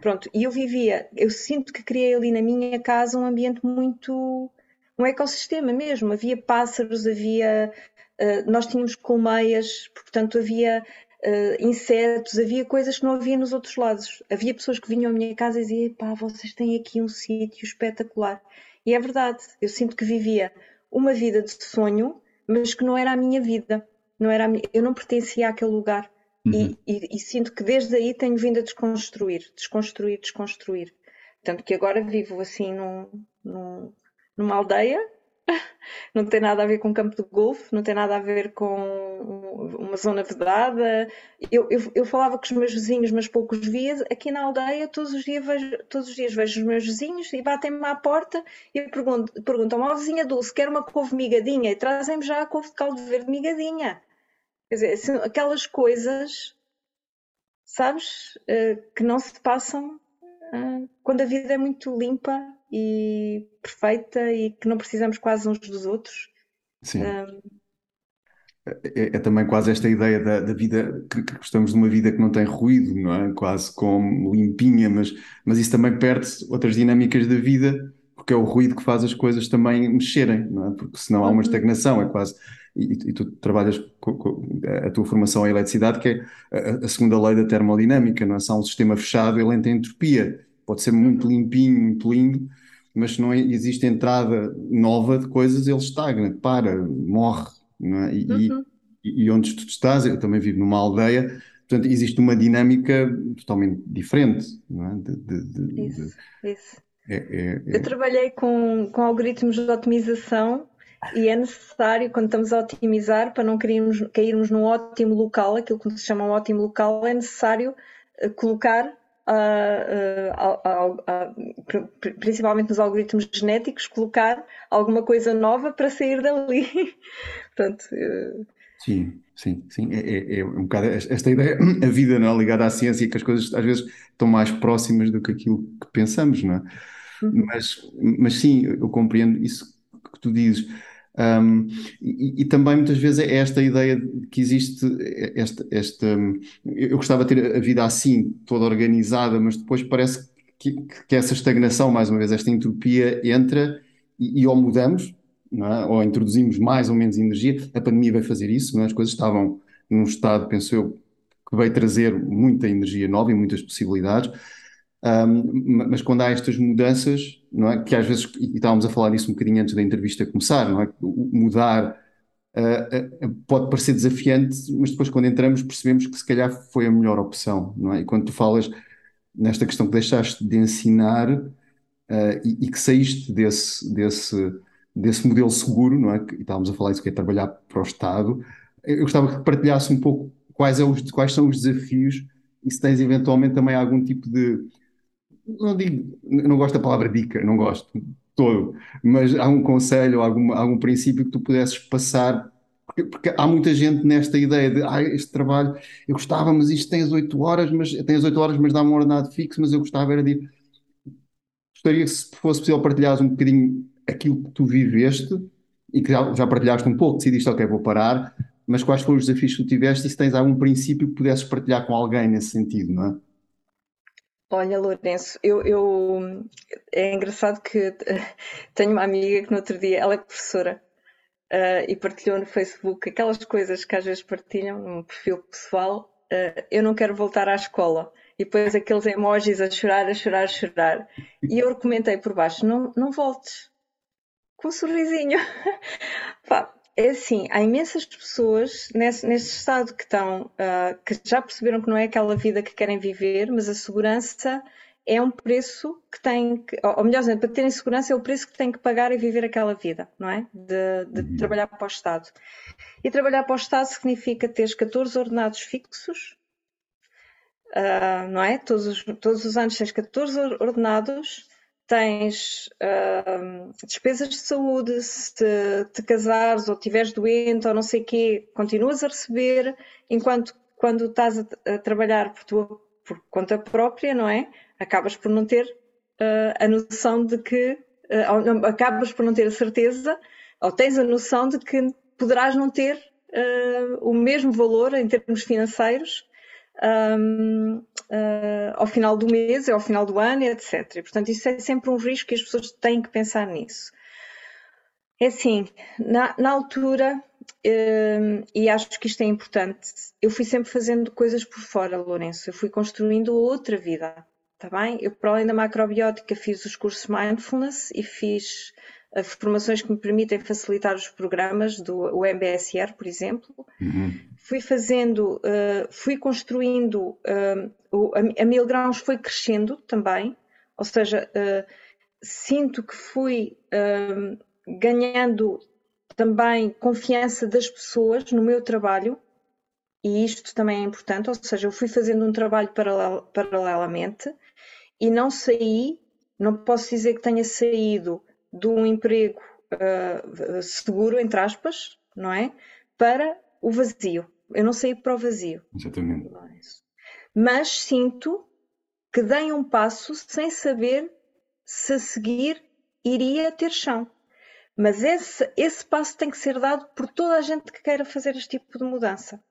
Pronto, e eu vivia, eu sinto que criei ali na minha casa um ambiente muito. um ecossistema mesmo. Havia pássaros, havia. Uh, nós tínhamos colmeias, portanto havia uh, insetos, havia coisas que não havia nos outros lados. Havia pessoas que vinham à minha casa e diziam: pá, vocês têm aqui um sítio espetacular. E é verdade, eu sinto que vivia uma vida de sonho, mas que não era a minha vida. Não era minha... eu não pertencia àquele lugar. Uhum. E, e, e, sinto que desde aí tenho vindo a desconstruir, desconstruir, desconstruir. Tanto que agora vivo assim num, num, numa aldeia não tem nada a ver com um campo de golfe, não tem nada a ver com uma zona vedada. Eu, eu, eu, falava com os meus vizinhos, mas poucos via. Aqui na aldeia, todos os dias vejo, todos os dias vejo os meus vizinhos e batem-me à porta e perguntam, perguntam ó vizinha Dulce, quer uma couve migadinha? E trazem-me já a couve de caldo verde migadinha. Quer dizer, assim, aquelas coisas, sabes, eh, que não se passam eh, quando a vida é muito limpa e perfeita e que não precisamos quase uns dos outros. Sim. Um... É, é, também quase esta ideia da, da vida, que, que, gostamos de uma vida que não tem ruído, não é? Quase como limpinha, mas, mas isso também perde outras dinâmicas da vida, porque é o ruído que faz as coisas também mexerem, não é? Porque senão há uma uhum. estagnação, é quase. E, e tu trabalhas com, com, a tua formação em eletricidade, que é a, a, segunda lei da termodinâmica, não é? Se há um sistema fechado, ele entra em entropia. Pode ser muito uhum. limpinho, muito lindo, mas se não existe entrada nova de coisas, ele estagna, para, morre. É? E, uhum. e, e, onde tu estás, eu também vivo numa aldeia, portanto, existe uma dinâmica totalmente diferente. Não é? de, de, de, isso, isso. É, é, é, eu trabalhei com, com algoritmos de otimização e é necessário, quando estamos a otimizar, para não cairmos, cairmos num ótimo local, aquilo que se chama um ótimo local, é necessário eh, colocar principalmente nos algoritmos genéticos, colocar alguma coisa nova para sair dali. Portanto, uh... Sim, sim, sim. É, é, é, um bocado esta ideia, a vida não é? ligada à ciência, que as coisas às vezes estão mais próximas do que aquilo que pensamos, não é? Uhum. Mas, mas sim, eu compreendo isso que tu dizes. Um, e, e, também muitas vezes é esta ideia de que existe esta, esta. Eu gostava de ter a vida assim, toda organizada, mas depois parece que, que essa estagnação, mais uma vez, esta entropia entra e, e ou mudamos, é? ou introduzimos mais ou menos energia. A pandemia veio fazer isso, é? as coisas estavam num estado, penso eu, que veio trazer muita energia nova e muitas possibilidades. Um, mas quando há estas mudanças, não é? que às vezes, e estávamos a falar disso um bocadinho antes da entrevista começar, não é? mudar uh, uh, pode parecer desafiante, mas depois quando entramos percebemos que se calhar foi a melhor opção. Não é? E quando tu falas nesta questão que deixaste de ensinar uh, e, e, que saíste desse, desse, desse modelo seguro, não é? e estávamos a falar isso que é trabalhar para o Estado, eu gostava que partilhasse um pouco quais, é os, quais são os desafios e se tens eventualmente também algum tipo de não digo, não gosto da palavra dica, não gosto todo, mas há um conselho, algum, algum princípio que tu pudesses passar, porque, porque, há muita gente nesta ideia de ah, este trabalho, eu gostava, mas isto tem as 8 horas, mas tem as 8 horas, mas dá um ordenado fixo, mas eu gostava era de. Gostaria que se fosse possível partilhares um bocadinho aquilo que tu viveste e que já, já partilhaste um pouco, decidiste, ok, vou parar, mas quais foram os desafios que tu tiveste e se tens algum princípio que pudesses partilhar com alguém nesse sentido, não é? Olha, Lourenço, eu, eu, é engraçado que tenho uma amiga que no outro dia, ela é professora, uh, e partilhou no Facebook aquelas coisas que às vezes partilham no perfil pessoal. Uh, eu não quero voltar à escola. E depois aqueles emojis a chorar, a chorar, a chorar. E eu comentei por baixo: não, não voltes. Com um sorrisinho. Pá, é assim, há imensas pessoas nesse, nesse estado que estão, uh, que já perceberam que não é aquela vida que querem viver, mas a segurança é um preço que tem que, ou melhor para terem segurança é o preço que têm que pagar e viver aquela vida, não é? De, de uhum. trabalhar para o Estado. E trabalhar para o Estado significa ter 14 ordenados fixos, uh, não é? Todos os, todos os anos tens 14 ordenados, tens uh, despesas de saúde, se te, casares ou estiveres doente ou não sei o quê, continuas a receber, enquanto quando estás a, a trabalhar por, tua, por conta própria, não é? Acabas por não ter uh, a noção de que, uh, acabas por não ter a certeza, ou tens a noção de que poderás não ter uh, o mesmo valor em termos financeiros um, uh, ao final do mês, ao final do ano, etc. Portanto, isso é sempre um risco e as pessoas têm que pensar nisso. É assim, na, na altura, um, e acho que isto é importante, eu fui sempre fazendo coisas por fora, Lourenço. Eu fui construindo outra vida, tá bem? Eu, para além da macrobiótica, fiz os cursos Mindfulness e fiz formações que me permitem facilitar os programas do MBSR, por exemplo. Uhum fui fazendo, uh, fui construindo, uh, a, a mil graus foi crescendo também, ou seja, uh, sinto que fui ganhando também confiança das pessoas no meu trabalho, e isto também é importante, ou seja, eu fui fazendo um trabalho paralel, paralelamente e não saí, não posso dizer que tenha saído de um emprego seguro, entre aspas, não é? Para o vazio eu não saí para o vazio. Exatamente. Mas sinto que dei um passo sem saber se a seguir iria ter chão. Mas esse, esse passo tem que ser dado por toda a gente que queira fazer este tipo de mudança.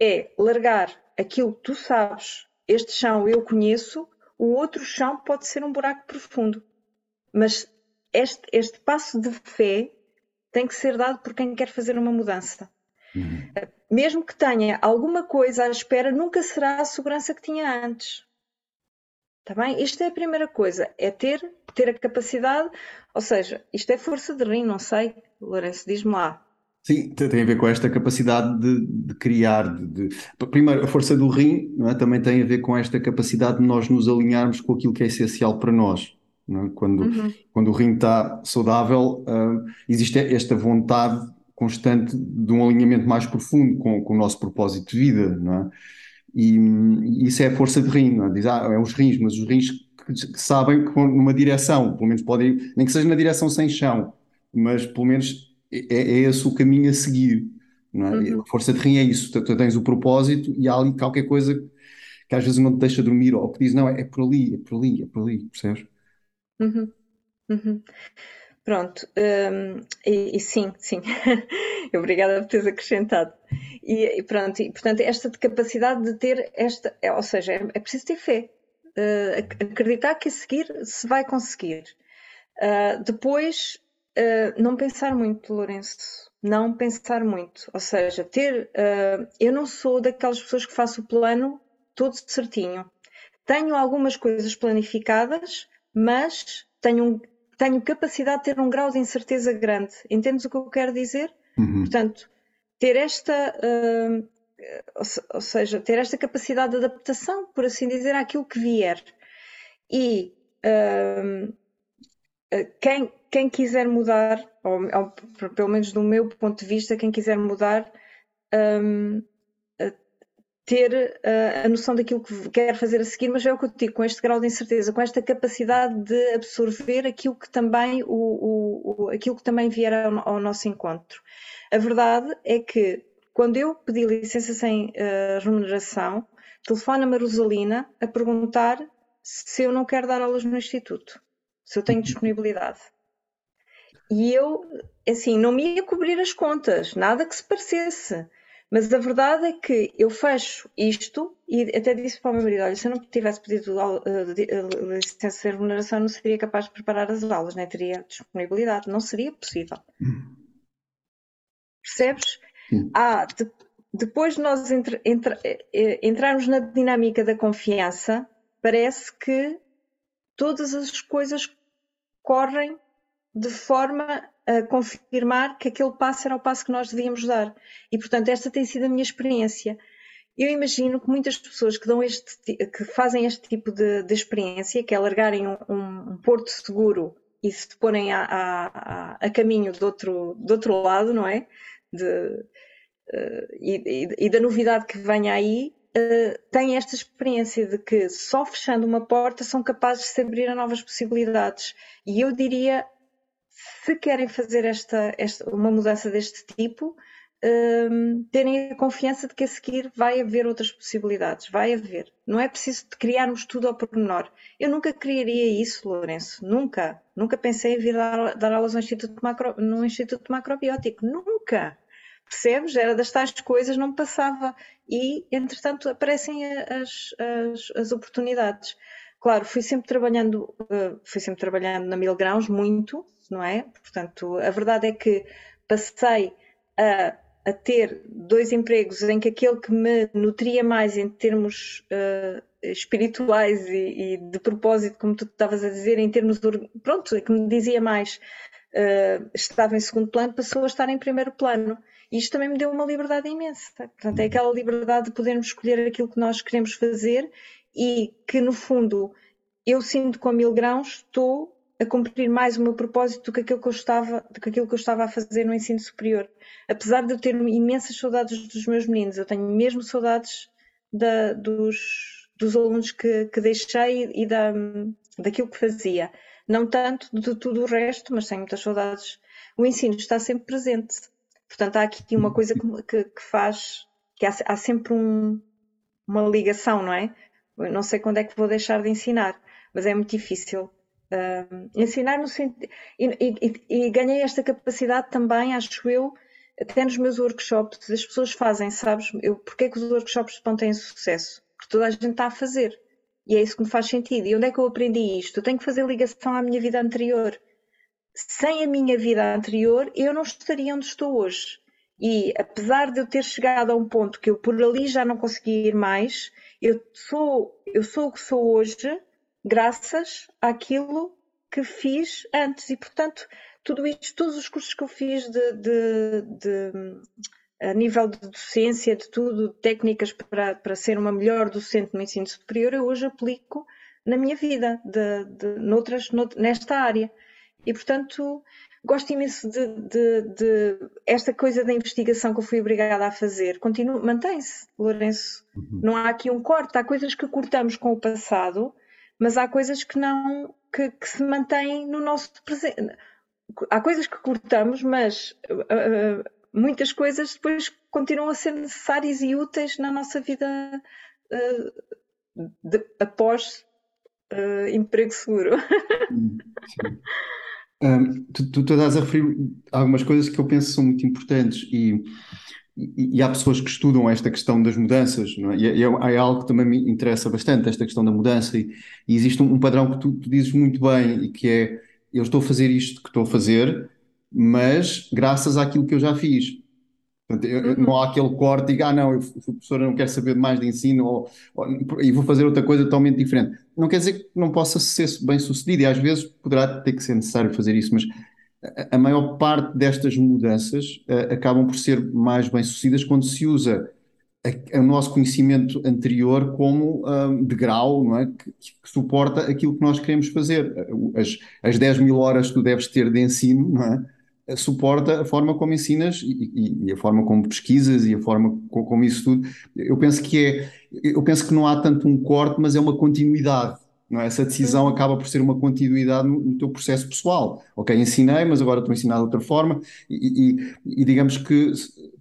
É largar aquilo que tu sabes, este chão eu conheço, o outro chão pode ser um buraco profundo. Mas este, este passo de fé tem que ser dado por quem quer fazer uma mudança. Uhum. Mesmo que tenha alguma coisa à espera, nunca será a segurança que tinha antes. Está bem? Isto é a primeira coisa, é ter, ter a capacidade, ou seja, isto é força de rim, não sei, Lourenço, diz-me lá. Sim, tem a ver com esta capacidade de, de criar. De, de, Primeiro, a força do rim é? também tem a ver com esta capacidade de nós nos alinharmos com aquilo que é essencial para nós. É? Quando, uhum. quando o rim está saudável, uh, existe esta vontade constante de um alinhamento mais profundo com, com o nosso propósito de vida, não é? E, e isso é a força de rim, não é? Diz, ah, é os rins, mas os rins que, que sabem que vão numa direção, pelo menos podem, nem que seja na direção sem chão, mas pelo menos é, é esse o caminho a seguir. Não é? Uhum. A força de rim é isso, tu, tu, tens o propósito e há ali qualquer coisa que às vezes não te deixa dormir, ou que diz, não, é, é por ali, é por ali, é por ali, percebes? Uhum. Uhum. Pronto, um, e, e, sim, sim, obrigada por teres acrescentado. E, e, pronto, e portanto, esta capacidade de ter esta, é, ou seja, é, é preciso ter fé, uh, acreditar que a seguir se vai conseguir. Uh, depois, uh, não pensar muito, Lourenço, não pensar muito, ou seja, ter. eu não sou daquelas pessoas que faço o plano todo certinho. Tenho algumas coisas planificadas, mas tenho um tenho capacidade de ter um grau de incerteza grande. Entendes o que eu quero dizer? Uhum. Portanto, ter esta, uh, ou seja, ter esta capacidade de adaptação, por assim dizer, àquilo que vier. E uh, quem, quem quiser mudar, ou, ou, pelo menos do meu ponto de vista, quem quiser mudar, um, ter uh, a noção daquilo que quer fazer a seguir, mas é o que eu digo, com este grau de incerteza, com esta capacidade de absorver aquilo que também, o, o, aquilo que também vier ao, ao, nosso encontro. A verdade é que quando eu pedi licença sem uh, remuneração, telefona-me a Rosalina a perguntar se eu não quero dar aulas no Instituto, se eu tenho uhum. disponibilidade. E eu, assim, não me ia cobrir as contas, nada que se parecesse. Mas a verdade é que eu fecho isto e até disse para o meu marido: olha, se eu não tivesse pedido uh, licença de remuneração, não seria capaz de preparar as aulas, nem teria disponibilidade, não seria possível. Hum. Percebes? Ah, de, depois de nós entre, entre, eh, entrarmos na dinâmica da confiança, parece que todas as coisas correm de forma a confirmar que aquele passo era o passo que nós devíamos dar. E, portanto, esta tem sido a minha experiência. Eu imagino que muitas pessoas que, dão este, que fazem este tipo de, de experiência, que é largarem um, um, porto seguro e se porem a, a, a, caminho do outro, outro lado, não é? De, uh, e, e, e, da novidade que venha aí, uh, têm esta experiência de que só fechando uma porta são capazes de se abrir a novas possibilidades. E eu diria, se querem fazer esta, esta uma mudança deste tipo, um, terem a confiança de que a seguir vai haver outras possibilidades, vai haver. Não é preciso criarmos tudo ao pormenor. Eu nunca criaria isso, Lourenço, nunca. Nunca pensei em vir dar, dar aulas no Instituto, Macro, no Instituto Macrobiótico, nunca. Percebes? Era das tais coisas, não passava. E, entretanto, aparecem as, as, as oportunidades. Claro, fui sempre trabalhando, uh, fui sempre trabalhando na Mil Grãos, muito, não é? Portanto, a verdade é que passei a a ter dois empregos em que aquele que me nutria mais em termos uh, espirituais e, e, de propósito, como tu estavas a dizer, em termos de, pronto, que me dizia mais, uh, estava em segundo plano, passou a estar em primeiro plano. Isto também me deu uma liberdade imensa. Portanto, é aquela liberdade de podermos escolher aquilo que nós queremos fazer e que, no fundo, eu sinto com mil grãos, estou a cumprir mais o meu propósito do que aquilo que eu estava, do que aquilo que eu estava a fazer no ensino superior. Apesar de eu ter imensas saudades dos meus meninos, eu tenho mesmo saudades da, dos, dos alunos que, que deixei e da, daquilo que fazia. Não tanto de tudo o resto, mas tenho muitas saudades. O ensino está sempre presente. Portanto, há aqui uma coisa que, que, que faz, que há, há sempre um, uma ligação, não é? Não sei quando é que vou deixar de ensinar, mas é muito difícil Uh, ensinar no sentido. E, e, e, ganhei esta capacidade também, acho eu, até nos meus workshops, as pessoas fazem, sabes? Eu, que os workshops não têm sucesso? Porque toda a gente está a fazer. E é isso que me faz sentido. E onde é que eu aprendi isto? Eu tenho que fazer ligação à minha vida anterior. Sem a minha vida anterior, eu não estaria onde estou hoje. E apesar de eu ter chegado a um ponto que eu por ali já não conseguia ir mais, eu sou, eu sou o que sou hoje graças àquilo que fiz antes. E, portanto, tudo isto, todos os cursos que eu fiz de, de, de a nível de docência, de tudo, técnicas para, para ser uma melhor docente no ensino superior, eu hoje aplico na minha vida, de, de, noutras, nout, nesta área. E, portanto, gosto imenso de, de, de, esta coisa da investigação que eu fui obrigada a fazer. Mantém-se, Lourenço. Uhum. Não há aqui um corte. Há coisas que cortamos com o passado mas há coisas que não que, que se mantêm no nosso presente. Há coisas que cortamos, mas uh, muitas coisas depois continuam a ser necessárias e úteis na nossa vida uh, de, após uh, emprego seguro. Um, tu, tu, estás a referir algumas coisas que eu penso são muito importantes e e, e, há pessoas que estudam esta questão das mudanças, é? e, é, e é, é, algo que também me interessa bastante, esta questão da mudança, e, e existe um, um, padrão que tu, tu, dizes muito bem, e que é, eu estou a fazer isto que estou a fazer, mas graças àquilo que eu já fiz. Portanto, eu, uhum. Não há aquele corte e diga, ah não, eu fui professora, não quero saber mais de ensino, ou, ou, e vou fazer outra coisa totalmente diferente. Não quer dizer que não possa ser bem sucedido, e às vezes poderá ter que ser necessário fazer isso, mas a maior parte destas mudanças uh, acabam por ser mais bem-sucedidas quando se usa a, o nosso conhecimento anterior como uh, degrau não é? Que, que, suporta aquilo que nós queremos fazer. As, as 10 mil horas que tu deves ter de ensino não é? Suporta a forma como ensinas e, e, a forma como pesquisas e a forma como, como isso tudo. Eu penso que é, eu penso que não há tanto um corte, mas é uma continuidade. Não é? Essa decisão uhum. acaba por ser uma continuidade no, no, teu processo pessoal. Ok, ensinei, mas agora estou a ensinar de outra forma e, e, e digamos que,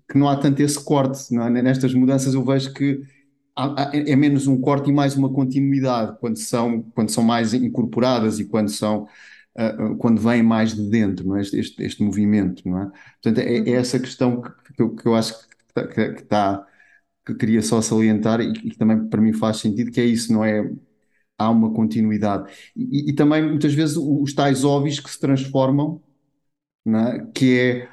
que não há tanto esse corte. É? Nestas mudanças eu vejo que há, há, é menos um corte e mais uma continuidade quando são, quando são mais incorporadas e quando são uh, quando vem mais de dentro, não é? este, este, este movimento. Não é? Portanto, é, é uhum. essa questão que, que, eu, que eu acho que está, que, está, que queria só salientar e que também para mim faz sentido, que é isso, não é? há uma continuidade. E, e, também muitas vezes os tais óbvios que se transformam, é? que é,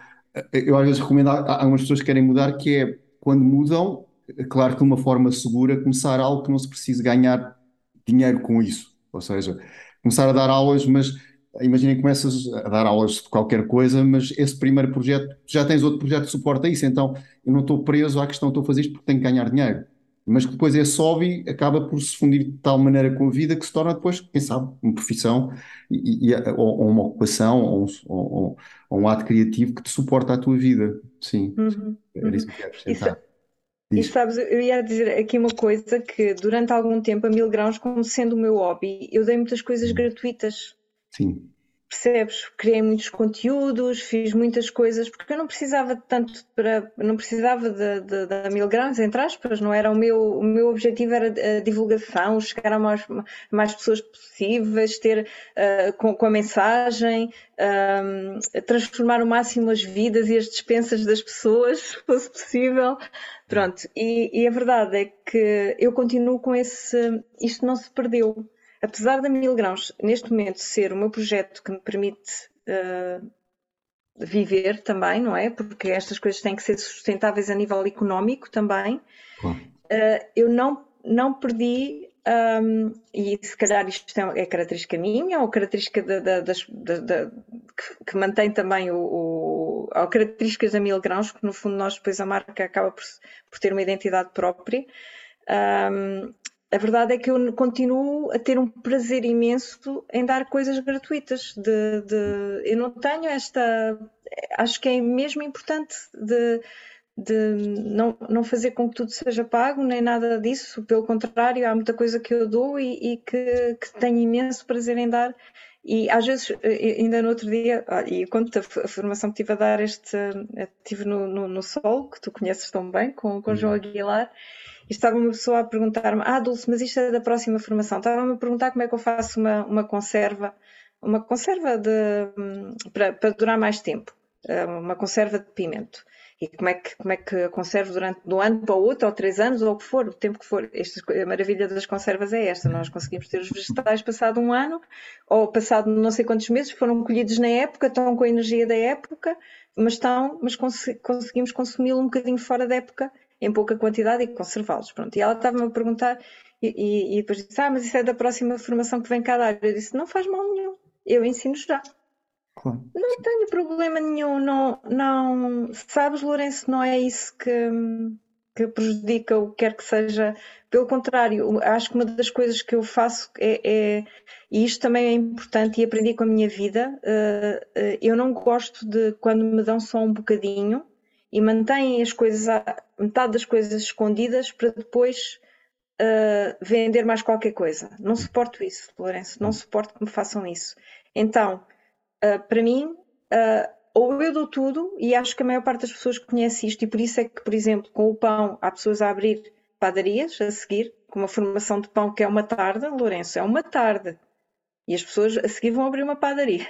eu às vezes recomendo a, a algumas pessoas que querem mudar, que é quando mudam, claro que de uma forma segura, começar algo que não se precise ganhar dinheiro com isso. Ou seja, começar a dar aulas, mas imagina que começas a dar aulas de qualquer coisa, mas esse primeiro projeto, já tens outro projeto que suporta isso, então eu não estou preso à questão, estou a fazer isto porque tenho que ganhar dinheiro. Mas que depois esse hobby acaba por se fundir de tal maneira com a vida que se torna depois, quem sabe, uma profissão e, e, ou, ou, uma ocupação ou um, ou, ou um, ato criativo que te suporta a tua vida. Sim, uhum, era isso que eu quero acrescentar. E sabes, eu ia dizer aqui uma coisa que durante algum tempo a Mil Grãos, como sendo o meu hobby, eu dei muitas coisas gratuitas. Sim. Percebes? Criei muitos conteúdos, fiz muitas coisas, porque eu não precisava tanto para. não precisava da mil graus, entre aspas, não era o meu. O meu objetivo era a divulgação, chegar a mais, mais pessoas possíveis, ter uh, com, com, a mensagem, uh, transformar o máximo as vidas e as dispensas das pessoas, se fosse possível. Pronto, e, e a verdade é que eu continuo com esse. Isto não se perdeu apesar da Mil Grãos neste momento ser o meu projeto que me permite uh, viver também, não é? Porque estas coisas têm que ser sustentáveis a nível económico também. Uh, eu não, não perdi, um, e se calhar isto é, é característica minha, ou característica da, da, das, da, que, que, mantém também o, o, ou características da Mil Grãos, que no fundo nós depois a marca acaba por, por ter uma identidade própria. Um, a verdade é que eu continuo a ter um prazer imenso em dar coisas gratuitas. De, de, eu não tenho esta. Acho que é mesmo importante de, de não, não fazer com que tudo seja pago, nem nada disso. Pelo contrário, há muita coisa que eu dou e, e que, que tenho imenso prazer em dar. E às vezes, ainda no outro dia, e quando a formação que estive a dar, este, estive no, no, no Sol, que tu conheces tão bem, com, com o João uhum. Aguilar, e estava uma pessoa a perguntar-me: Ah, Dulce, mas isto é da próxima formação. Estava-me a perguntar como é que eu faço uma, uma conserva, uma conserva de, para, para durar mais tempo, eh, uma conserva de pimento. E como é que, como é que conservo durante do ano para o outro, ou três anos, ou o que for, o tempo que for. Esta, a maravilha das conservas é esta: nós conseguimos ter os vegetais passado um ano, ou passado não sei quantos meses, foram colhidos na época, estão com a energia da época, mas estão, mas cons conseguimos consumi-lo um bocadinho fora da época em pouca quantidade e conservá-los. Pronto. E ela estava-me a perguntar, e, e, e, depois disse: Ah, mas isso é da próxima formação que vem cá dar. Eu disse: Não faz mal nenhum, eu ensino já. Claro. Não tenho problema nenhum, não, não. Sabes, Lourenço, não é isso que, que prejudica o que quer que seja. Pelo contrário, acho que uma das coisas que eu faço é, é e isto também é importante e aprendi com a minha vida. Uh, uh, eu não gosto de quando me dão só um bocadinho e mantêm as coisas, metade das coisas escondidas para depois uh, vender mais qualquer coisa. Não suporto isso, Lourenço, não suporto que me façam isso. Então, uh, para mim, uh, ou eu dou tudo, e acho que a maior parte das pessoas conhece isto, e por isso é que, por exemplo, com o pão, há pessoas a abrir padarias a seguir, com uma formação de pão que é uma tarde, Lourenço, é uma tarde. E as pessoas a seguir vão abrir uma padaria.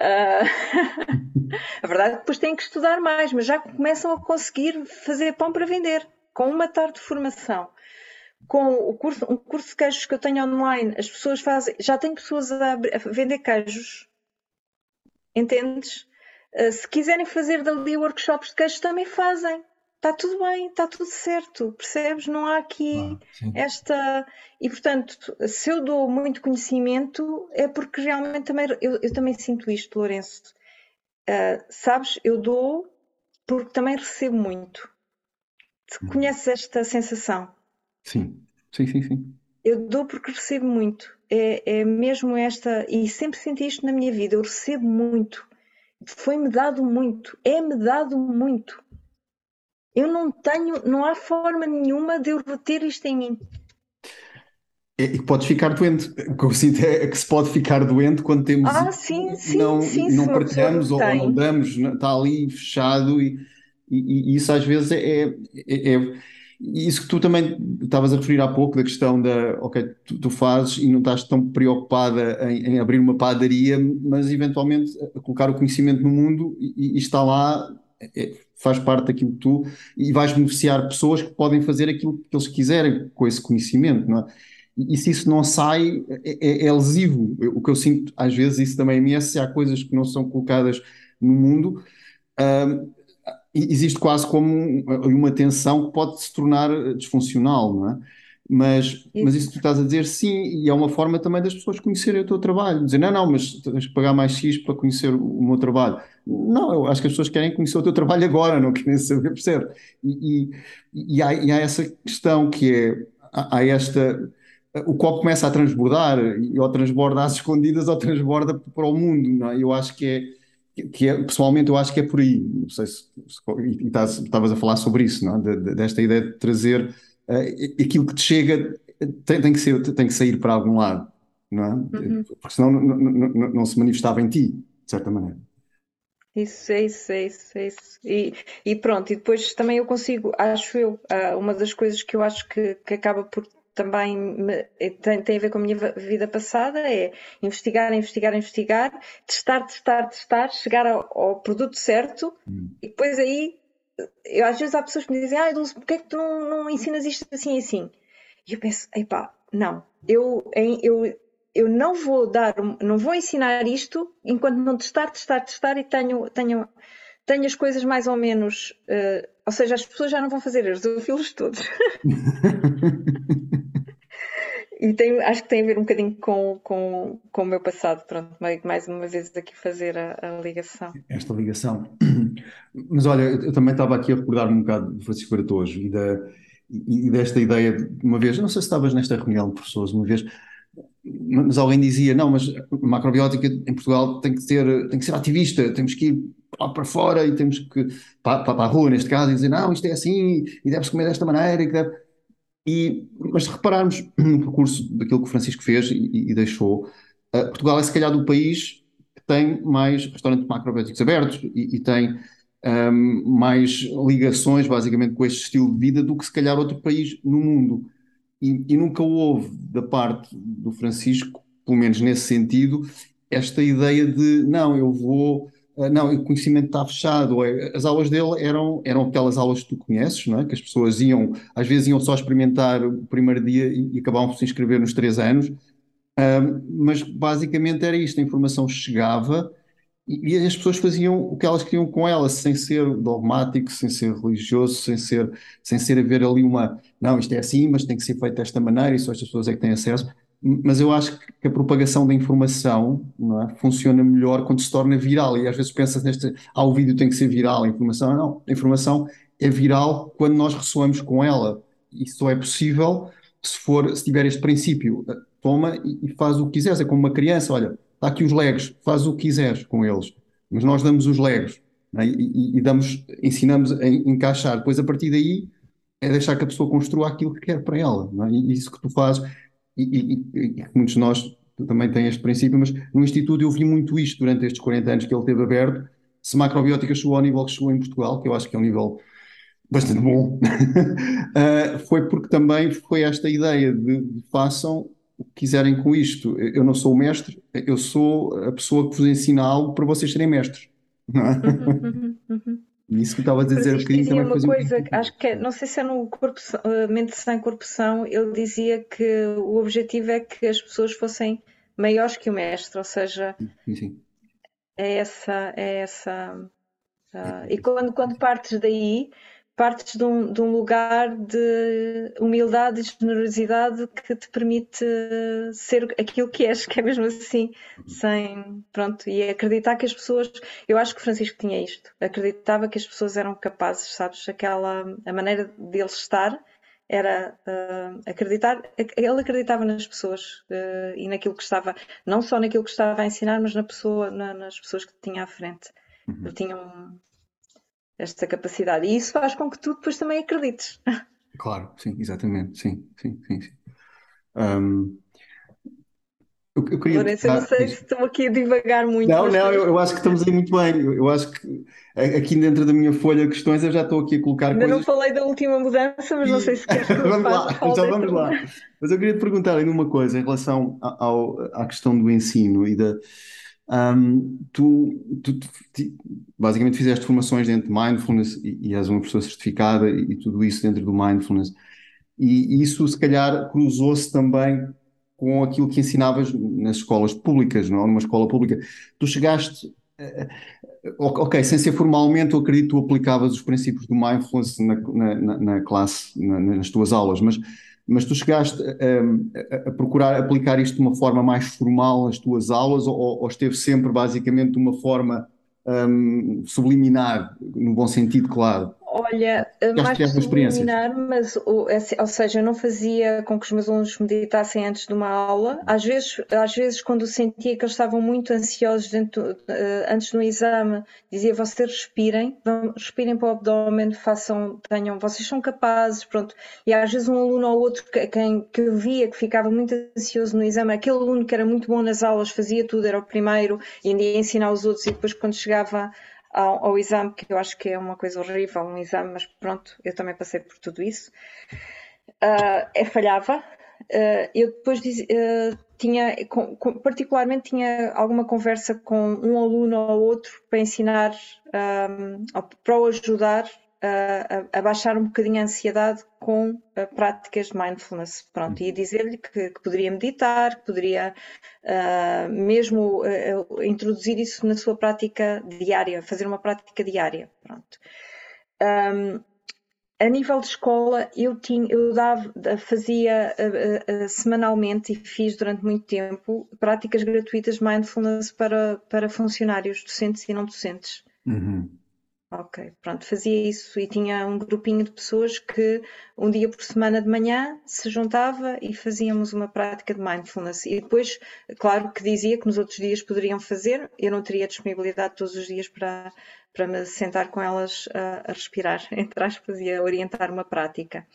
Uh, a verdade é que depois têm que estudar mais, mas já começam a conseguir fazer pão para vender, com uma tarde de formação. Com o curso, um curso de queijos que eu tenho online, as pessoas fazem, já tenho pessoas a, a vender queijos, entendes? Uh, se quiserem fazer dali workshops de queijos, também fazem está tudo bem, está tudo certo, percebes? Não há aqui ah, esta. E portanto, se eu dou muito conhecimento, é porque realmente também eu, eu também sinto isto, Lourenço. Uh, sabes, eu dou porque também recebo muito. Tu hum. conheces esta sensação? Sim, sim, sim, sim. Eu dou porque recebo muito. É, é mesmo esta. E sempre senti isto na minha vida. Eu recebo muito. Foi-me dado muito. É-me dado muito eu não tenho, não há forma nenhuma de eu reter isto em mim. É, e que podes ficar doente. O que eu sinto é que se pode ficar doente quando temos. Ah, sim, sim, não, sim. Não partilhamos ou, não damos, está ali fechado e, e, e isso às vezes é, é, é, Isso que tu também estavas a referir há pouco, da questão da. Ok, tu, tu fazes e não estás tão preocupada em, em, abrir uma padaria, mas eventualmente colocar o conhecimento no mundo e, e está lá. É, faz parte daquilo que tu e vais beneficiar pessoas que podem fazer aquilo que eles quiserem com esse conhecimento, não é? E, se isso não sai, é, é, é lesivo. O que eu sinto, às vezes, isso também é se há coisas que não são colocadas no mundo, um, existe quase como uma tensão que pode se tornar disfuncional, não é? Mas, mas isso que tu estás a dizer, sim, e é uma forma também das pessoas conhecerem o teu trabalho. Dizer, não, não, mas tens que pagar mais X para conhecer o, meu trabalho. Não, eu acho que as pessoas querem conhecer o teu trabalho agora, não querem saber, percebe? E, e, e, há, e há essa questão que é, há, há esta o copo começa a transbordar, e ou transborda às escondidas ou transborda para o mundo. Não é? Eu acho que é, que é, pessoalmente, eu acho que é por aí. Não sei se, se estavas a falar sobre isso, não é? de, de, desta ideia de trazer uh, aquilo que te chega tem, tem, que ser, tem que sair para algum lado, não é? Uhum. Porque senão não, não, não, não se manifestava em ti, de certa maneira. Isso, é isso, é isso, é isso. E, e, pronto, e depois também eu consigo, acho eu, ah, uma das coisas que eu acho que, que acaba por também me, tem, tem, a ver com a minha vida passada, é investigar, investigar, investigar, testar, testar, testar, chegar ao, ao produto certo hum. e depois aí, eu, às vezes há pessoas que me dizem, ah, Dulce, porquê é que tu não, não ensinas isto assim e assim? E eu penso, epá, não, eu, eu, eu não vou dar, não vou ensinar isto enquanto não testar, testar, testar e tenho, tenho, tenho as coisas mais ou menos, uh, ou seja, as pessoas já não vão fazer erros, eu fiz todos. E tem, acho que tem a ver um bocadinho com, com, com o meu passado. Pronto, mais uma vez aqui fazer a, a ligação. Esta ligação. Mas olha, eu também estava aqui a recordar-me um bocado de Francisco Baratojo e, da, e, desta ideia de uma vez, não sei se estavas nesta reunião de professores, uma vez, mas alguém dizia, não, mas a macrobiótica em Portugal tem que ser, tem que ser ativista, temos que ir lá para fora e temos que, para, para a rua neste caso, e dizer, não, isto é assim e deve-se comer desta maneira e deve e, mas se repararmos no percurso daquilo que o Francisco fez e, e deixou, uh, Portugal é se calhar do país que tem mais restaurantes macrobióticos abertos e, e tem um, mais ligações basicamente com este estilo de vida do que se calhar outro país no mundo. E, e nunca houve da parte do Francisco, pelo menos nesse sentido, esta ideia de não, eu vou não, o conhecimento está fechado. É, as aulas dele eram, eram aquelas aulas que tu conheces, não é? que as pessoas iam, às vezes iam só experimentar o primeiro dia e, e acabavam por se inscrever nos três anos. Um, mas basicamente era isto: a informação chegava e, e, as pessoas faziam o que elas queriam com ela, sem ser dogmático, sem ser religioso, sem ser, sem ser haver ali uma, não, isto é assim, mas tem que ser feito desta maneira e só estas pessoas é que têm acesso mas eu acho que a propagação da informação é, funciona melhor quando se torna viral. E às vezes pensa neste, ah, o vídeo tem que ser viral, a informação não. A informação é viral quando nós ressoamos com ela. Isso só é possível se for, se tiver este princípio. Toma e, e faz o que quiseres. É como uma criança, olha, está aqui os legos, faz o que quiseres com eles. Mas nós damos os legos é? e, e, damos, ensinamos a encaixar. Depois, a partir daí, é deixar que a pessoa construa aquilo que quer para ela. É? E isso que tu fazes e, e, e muitos de nós também têm este princípio, mas no Instituto eu vi muito isto durante estes 40 anos que ele teve aberto. Se macrobiótica chegou ao nível que chegou em Portugal, que eu acho que é um nível bastante bom, uh, foi porque também foi esta ideia de, de façam o que quiserem com isto. Eu não sou o mestre, eu sou a pessoa que vos ensina algo para vocês serem mestres. Não é? Isso que estava a dizer um bocadinho também uma coisa, um... acho que é, não sei se é no corpo, eh, mente sem corrupção, ele dizia que o objetivo é que as pessoas fossem maiores que o mestre, ou seja, sim, sim. é essa, é essa. Uh, e quando, quando partes daí, partes de um, de um lugar de humildade e generosidade que te permite ser aquilo que és, que é mesmo assim, sem. Pronto, e acreditar que as pessoas. Eu acho que Francisco tinha isto, acreditava que as pessoas eram capazes, sabes? Aquela. A maneira dele estar era uh, acreditar, ele acreditava nas pessoas uh, e naquilo que estava, não só naquilo que estava a ensinar, mas na pessoa, na, nas pessoas que tinha à frente. Uhum. Ele tinha um, esta capacidade. E isso faz com que tu depois também acredites. Claro, sim, exatamente, sim, sim, sim. sim. Um, eu, eu queria... Lourenço, eu não sei se estou aqui a divagar muito. Não, não, eu, eu, acho que estamos aí muito bem. Eu, acho que aqui dentro da minha folha de questões eu já estou aqui a colocar Ainda coisas... não falei da última mudança, mas não sei se queres que vamos lá, já vamos lá. Mas eu queria te perguntar ainda uma coisa em relação ao, à questão do ensino e da um, tu, tu, tu, basicamente fizeste formações dentro de mindfulness e, e és uma pessoa certificada e, e, tudo isso dentro do mindfulness. E, isso, se calhar, cruzou-se também com aquilo que ensinavas nas escolas públicas, não? numa escola pública. Tu chegaste, uh, ok, sem ser formalmente, eu acredito que tu aplicavas os princípios do mindfulness na, na, na classe, na, nas tuas aulas, mas mas tu chegaste a, a, procurar aplicar isto de uma forma mais formal nas tuas aulas ou, ou esteve sempre basicamente de uma forma um, subliminar, no bom sentido, claro? Olha, mais que subliminar, mas ou, ou seja, eu não fazia com que os meus alunos meditassem antes de uma aula. Às vezes, às vezes quando sentia que eles estavam muito ansiosos dentro, uh, antes do exame, dizia vocês respirem, vão, respirem para o abdômen, façam, tenham, vocês são capazes, pronto. E às vezes um aluno ou outro que, quem, que eu via que ficava muito ansioso no exame, aquele aluno que era muito bom nas aulas, fazia tudo, era o primeiro, e ainda ia ensinar os outros, e depois quando chegava ao, ao, exame, que eu acho que é uma coisa horrível, um exame, mas pronto, eu também passei por tudo isso. Uh, é falhava. Uh, eu depois diz, uh, tinha, com, com, particularmente, tinha alguma conversa com um aluno ou outro para ensinar, um, para o ajudar a, a, baixar um bocadinho a ansiedade com uh, práticas de mindfulness. Pronto, e dizer-lhe que, que, poderia meditar, que poderia uh, mesmo uh, introduzir isso na sua prática diária, fazer uma prática diária. Pronto. Um, a nível de escola, eu, tinha, eu dava, fazia semanalmente e fiz durante muito tempo práticas gratuitas de mindfulness para, para funcionários docentes e não docentes. Uhum. Ok, pronto, fazia isso e tinha um grupinho de pessoas que um dia por semana de manhã se juntava e fazíamos uma prática de mindfulness. E depois, claro que dizia que nos outros dias poderiam fazer, eu não teria disponibilidade todos os dias para, para me sentar com elas a, a respirar, entre aspas, e a orientar uma prática.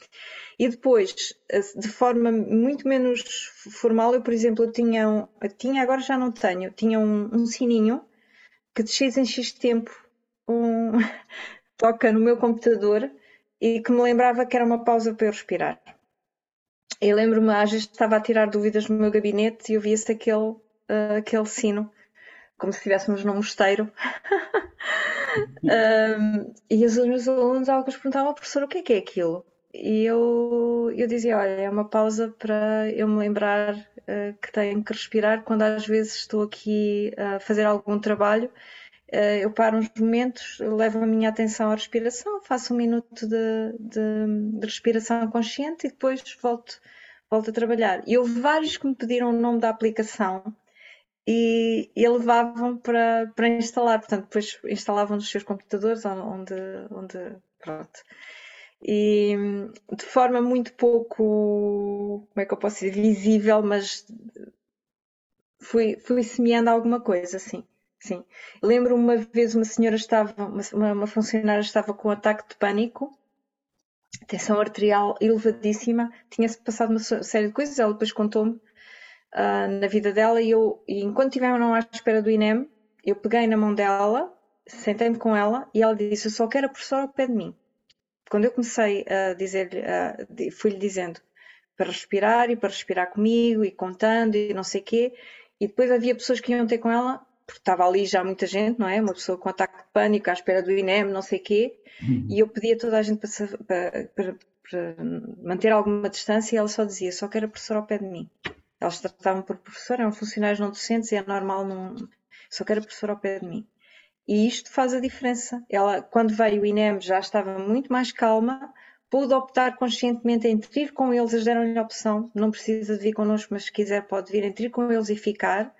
E depois, de forma muito menos formal, eu, por exemplo, tinha, tinha agora já não tenho, tinha um, um sininho que de X em X tempo um toca no meu computador e que me lembrava que era uma pausa para eu respirar. Eu lembro-me, às vezes estava a tirar dúvidas no meu gabinete e ouvia-se aquele, uh, aquele sino, como se estivéssemos num mosteiro. um, e os meus alunos, alguns perguntavam, professor, o que é que é aquilo? E eu, eu dizia, olha, é uma pausa para eu me lembrar uh, que tenho que respirar quando às vezes estou aqui a fazer algum trabalho eh, eu paro uns momentos, levo a minha atenção à respiração, faço um minuto de, de, de respiração consciente e depois volto, volto a trabalhar. E houve vários que me pediram o nome da aplicação e, e levavam para, para instalar, portanto, depois instalavam nos seus computadores onde, onde pronto. E de forma muito pouco, como é que eu posso dizer, visível, mas fui, fui semeando alguma coisa, assim. Sim. Lembro uma vez uma senhora estava, uma, uma funcionária estava com um ataque de pânico, tensão arterial elevadíssima, tinha-se passado uma série de coisas, ela depois contou-me uh, na vida dela e eu, e enquanto estivemos à espera do INEM, eu peguei na mão dela, sentei-me com ela e ela disse, eu só quero a professora ao pé de mim. Quando eu comecei a dizer-lhe, fui-lhe dizendo para respirar e para respirar comigo e contando e não sei o quê, e depois havia pessoas que iam ter com ela porque estava ali já muita gente, não é? Uma pessoa com ataque de pânico à espera do INEM, não sei o quê, uhum. e eu pedia a toda a gente para, para, para, para, manter alguma distância e ela só dizia, só quero a professora ao pé de mim. Elas tratavam por professor, eram funcionários não docentes e é normal não... Só quero a professora ao pé de mim. E isto faz a diferença. Ela, quando veio o INEM, já estava muito mais calma, pôde optar conscientemente entre ir com eles, eles deram-lhe a opção, não precisa de vir connosco, mas se quiser pode vir entre ir com eles e ficar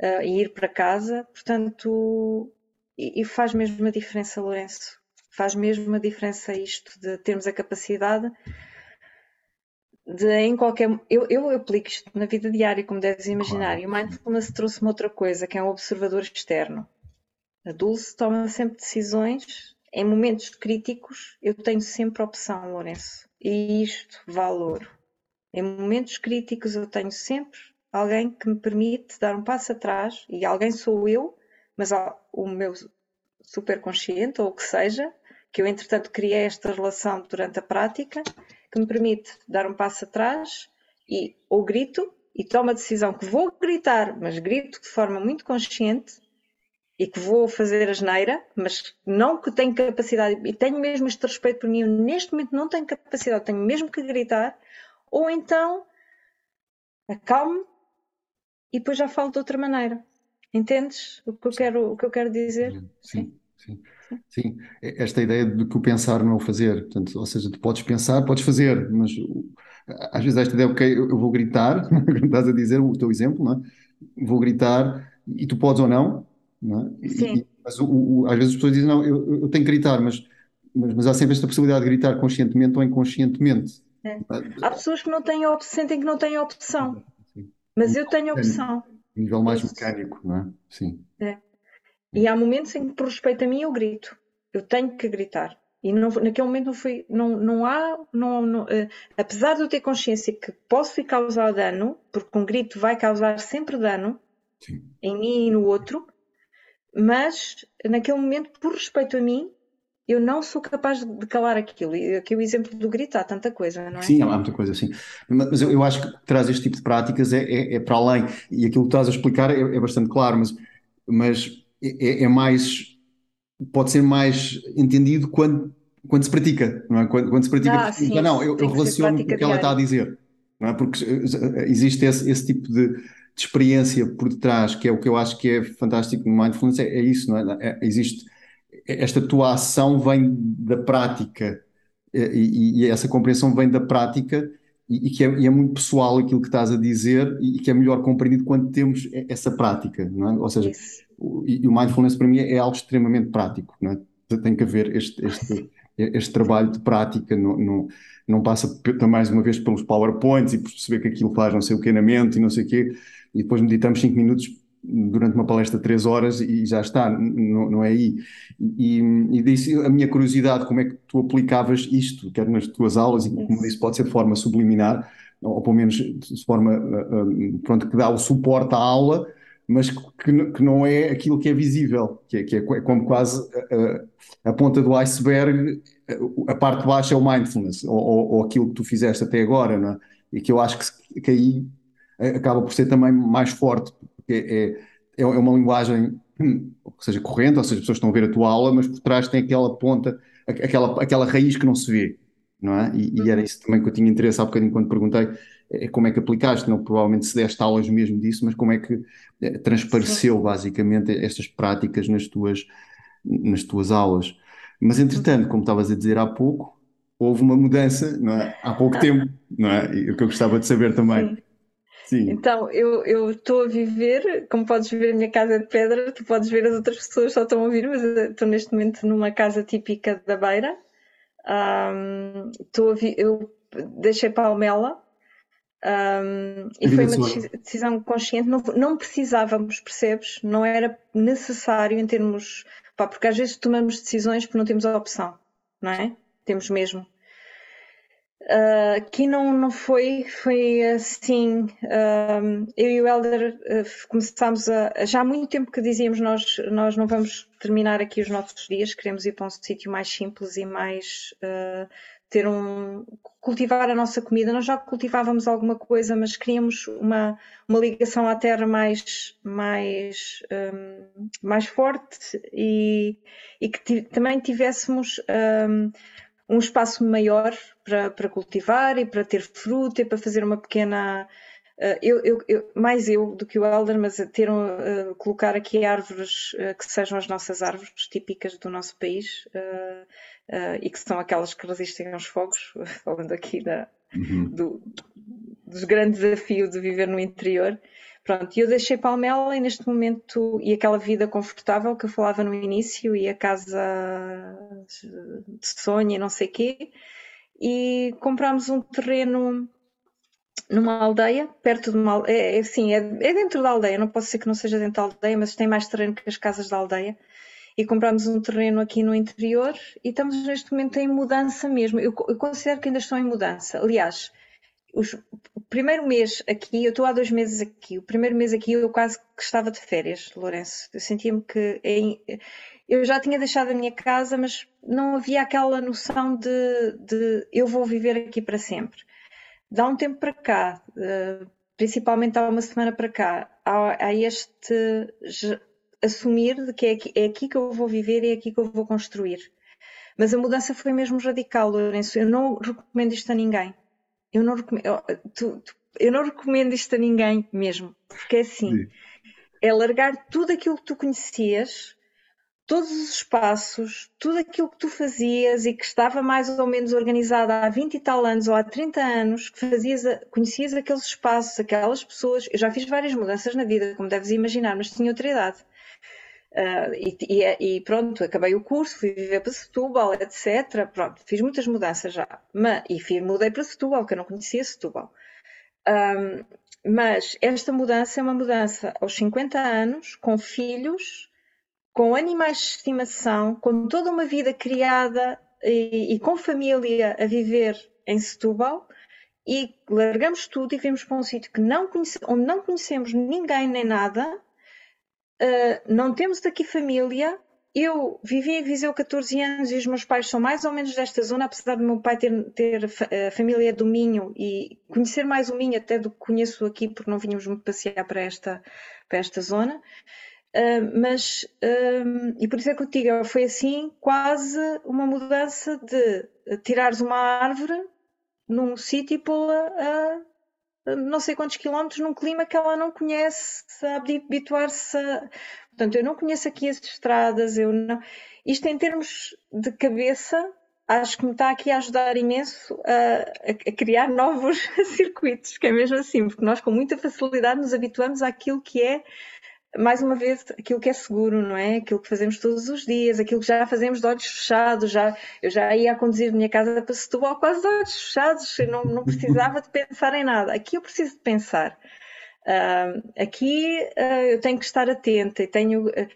uh, e ir para casa. Portanto, e, e, faz mesmo a diferença, Lourenço. Faz mesmo a diferença isto de termos a capacidade de em qualquer. Eu, eu aplico isto na vida diária, como deves imaginar. E o mindfulness trouxe-me outra coisa, que é um observador externo. A Dulce toma sempre decisões. Em momentos críticos, eu tenho sempre opção, Lourenço. E isto, valor. Em momentos críticos, eu tenho sempre alguém que me permite dar um passo atrás, e alguém sou eu, mas o meu superconsciente, ou o que seja, que eu entretanto criei esta relação durante a prática, que me permite dar um passo atrás e ou grito e tomo a decisão que vou gritar, mas grito de forma muito consciente e que vou fazer a geneira, mas não que tenho capacidade, e tenho mesmo este respeito por mim, eu neste momento não tenho capacidade, tenho mesmo que gritar, ou então acalmo e depois já falo de outra maneira. Entendes o que eu quero, o que eu quero dizer? Sim. sim. Sim, esta ideia de que o pensar não é o fazer, portanto, ou seja, tu podes pensar, podes fazer, mas às vezes esta ideia, ok, eu, vou gritar, estás a dizer o teu exemplo, não é? Vou gritar e tu podes ou não, não é? Sim. E, mas o, o, às vezes as pessoas dizem, não, eu, eu tenho que gritar, mas, mas, mas, há sempre esta possibilidade de gritar conscientemente ou inconscientemente. É. Há pessoas que não têm sentem que não têm opção, Sim. Mas eu tenho opção. nível mais mecânico, não é? Sim. É. E há momentos em que, por respeito a mim, eu grito. Eu tenho que gritar. E não, naquele momento não foi, não, não há, não, não uh, apesar de eu ter consciência que posso causar dano, porque um grito vai causar sempre dano Sim. em mim e no outro, mas naquele momento, por respeito a mim, eu não sou capaz de calar aquilo. E aqui o exemplo do grito há tanta coisa, não é? Sim, há muita coisa, sim. Mas eu, eu acho que traz este tipo de práticas é, é, é, para além. E aquilo que estás a explicar é, é bastante claro, mas, mas é, é, mais pode ser mais entendido quando, quando se pratica, não é? Quando, quando se pratica, ah, sim, não, eu, eu relaciono com o que ela está a dizer, não é? Porque existe esse, esse tipo de, de, experiência por detrás, que é o que eu acho que é fantástico no Mindfulness, é, é isso, não é? é? Existe esta tua ação vem da prática e, e, essa compreensão vem da prática e, e que é, e é, muito pessoal aquilo que estás a dizer e que é melhor compreendido quando temos essa prática, não é? Ou seja, o, e o mindfulness para mim é algo extremamente prático, não é? Tem que haver este, este, este trabalho de prática, não, não, não passa mais uma vez pelos PowerPoints e perceber que aquilo faz não sei o que na mente e não sei o quê, e depois meditamos cinco minutos durante uma palestra de três horas e já está, não, não é aí. E, e disse a minha curiosidade, como é que tu aplicavas isto, quer nas tuas aulas, e como disse, pode ser de forma subliminar, ou pelo menos de forma, uh, uh, pronto, que dá o suporte à aula, mas que, que não é aquilo que é visível, que é, que é, é como quase a, a, ponta do iceberg, a parte baixa é o mindfulness, ou, ou, ou, aquilo que tu fizeste até agora, não é? e que eu acho que, que aí acaba por ser também mais forte, porque é, é, é uma linguagem, hum, ou seja, corrente, ou seja, as pessoas estão a ver a tua aula, mas por trás tem aquela ponta, aquela, aquela raiz que não se vê, não é? E, e era uhum. isso também que eu tinha interesse há bocadinho quando perguntei, é como é que aplicaste, não provavelmente se deste aulas mesmo disso, mas como é que é, transpareceu basicamente estas práticas nas tuas, nas tuas aulas. Mas entretanto, como estavas a dizer há pouco, houve uma mudança, é? Há pouco tempo, não é? E o que eu gostava de saber também. Sim. Sim. Então, eu estou a viver, como podes ver, a minha casa é de pedra, tu podes ver as outras pessoas só estão a ouvir, mas estou neste momento numa casa típica da Beira. Um, a vi eu deixei Palmela um, e foi uma decisão consciente. Não, não, precisávamos, percebes? Não era necessário em termos. Pá, porque às vezes tomamos decisões porque não temos a opção, não é? Temos mesmo. Uh, aqui não, não foi, foi assim. Uh, eu e o Helder uh, começámos a. Já há muito tempo que dizíamos nós, nós não vamos terminar aqui os nossos dias, queremos ir para um sítio mais simples e mais. ter um. cultivar a nossa comida. Nós já cultivávamos alguma coisa, mas queríamos uma, uma ligação à terra mais, mais, um, mais forte e, e que também tivéssemos. Um, um espaço maior para, para cultivar e para ter fruta e para fazer uma pequena. Uh, eu, eu, eu, mais eu do que o Elder, mas ter um, uh, colocar aqui árvores uh, que sejam as nossas árvores típicas do nosso país e que são aquelas que resistem aos fogos, falando aqui da, uhum. do, dos grandes desafios de viver no interior. Pronto, e eu deixei Palmela e neste momento, e aquela vida confortável que eu falava no início, e a casa de sonho e não sei quê, e comprámos um terreno numa aldeia, perto de uma é, é assim, é, é, dentro da aldeia, não posso dizer que não seja dentro da aldeia, mas tem mais terreno que as casas da aldeia. E comprámos um terreno aqui no interior e estamos neste momento em mudança mesmo. Eu, eu considero que ainda estão em mudança. Aliás, os, o primeiro mês aqui, eu estou há dois meses aqui, o primeiro mês aqui eu quase que estava de férias, Lourenço. Eu sentia-me que é, eu já tinha deixado a minha casa, mas não havia aquela noção de, de eu vou viver aqui para sempre. Dá um tempo para cá, uh, principalmente há uma semana para cá, há, há este assumir de que é aqui, é aqui que eu vou viver e é aqui que eu vou construir. Mas a mudança foi mesmo radical, Lourenço. Eu não recomendo isto a ninguém eu não recomendo, tu, tu, eu não recomendo isto a ninguém mesmo, porque é assim, Sim. é largar tudo aquilo que tu conhecias, todos os espaços, tudo aquilo que tu fazias e que estava mais ou menos organizado há 20 e tal anos ou há 30 anos, que fazias, conhecias aqueles espaços, aquelas pessoas. Eu já fiz várias mudanças na vida, como deves imaginar, mas tinha outra idade. Uh, e, e, e, pronto, acabei o curso, fui viver para Setúbal, etc. Pronto, fiz muitas mudanças já. Mas, e fui, mudei para Setúbal, que eu não conhecia Setúbal. Um, mas esta mudança é uma mudança aos 50 anos, com filhos, com animais de estimação, com toda uma vida criada e, e com família a viver em Setúbal, e largamos tudo e vimos para um sítio que não conhece, onde não conhecemos ninguém nem nada, uh, não temos aqui família. Eu vivi em Viseu 14 anos e os meus pais são mais ou menos desta zona, apesar do meu pai ter, ter uh, família do Minho e conhecer mais o Minho até do que conheço aqui, porque não vínhamos muito passear para esta, para esta zona. Uh, mas, uh, e por isso é que eu digo, foi assim quase uma mudança de tirares uma árvore num sítio e pô-la a não sei quantos quilómetros num clima que ela não conhece, a habituar-se a... Portanto, eu não conheço aqui as estradas, eu não... Isto em termos de cabeça, acho que me está aqui a ajudar imenso a, a, criar novos circuitos, que é mesmo assim, porque nós com muita facilidade nos habituamos àquilo que é mais uma vez, aquilo que é seguro, não é? Aquilo que fazemos todos os dias, aquilo que já fazemos de olhos fechados. Já, eu já ia a conduzir minha casa para Setúbal quase de olhos fechados, não, não precisava de pensar em nada. Aqui eu preciso de pensar. Uh, aqui uh, eu tenho que estar atenta e tenho. Uh,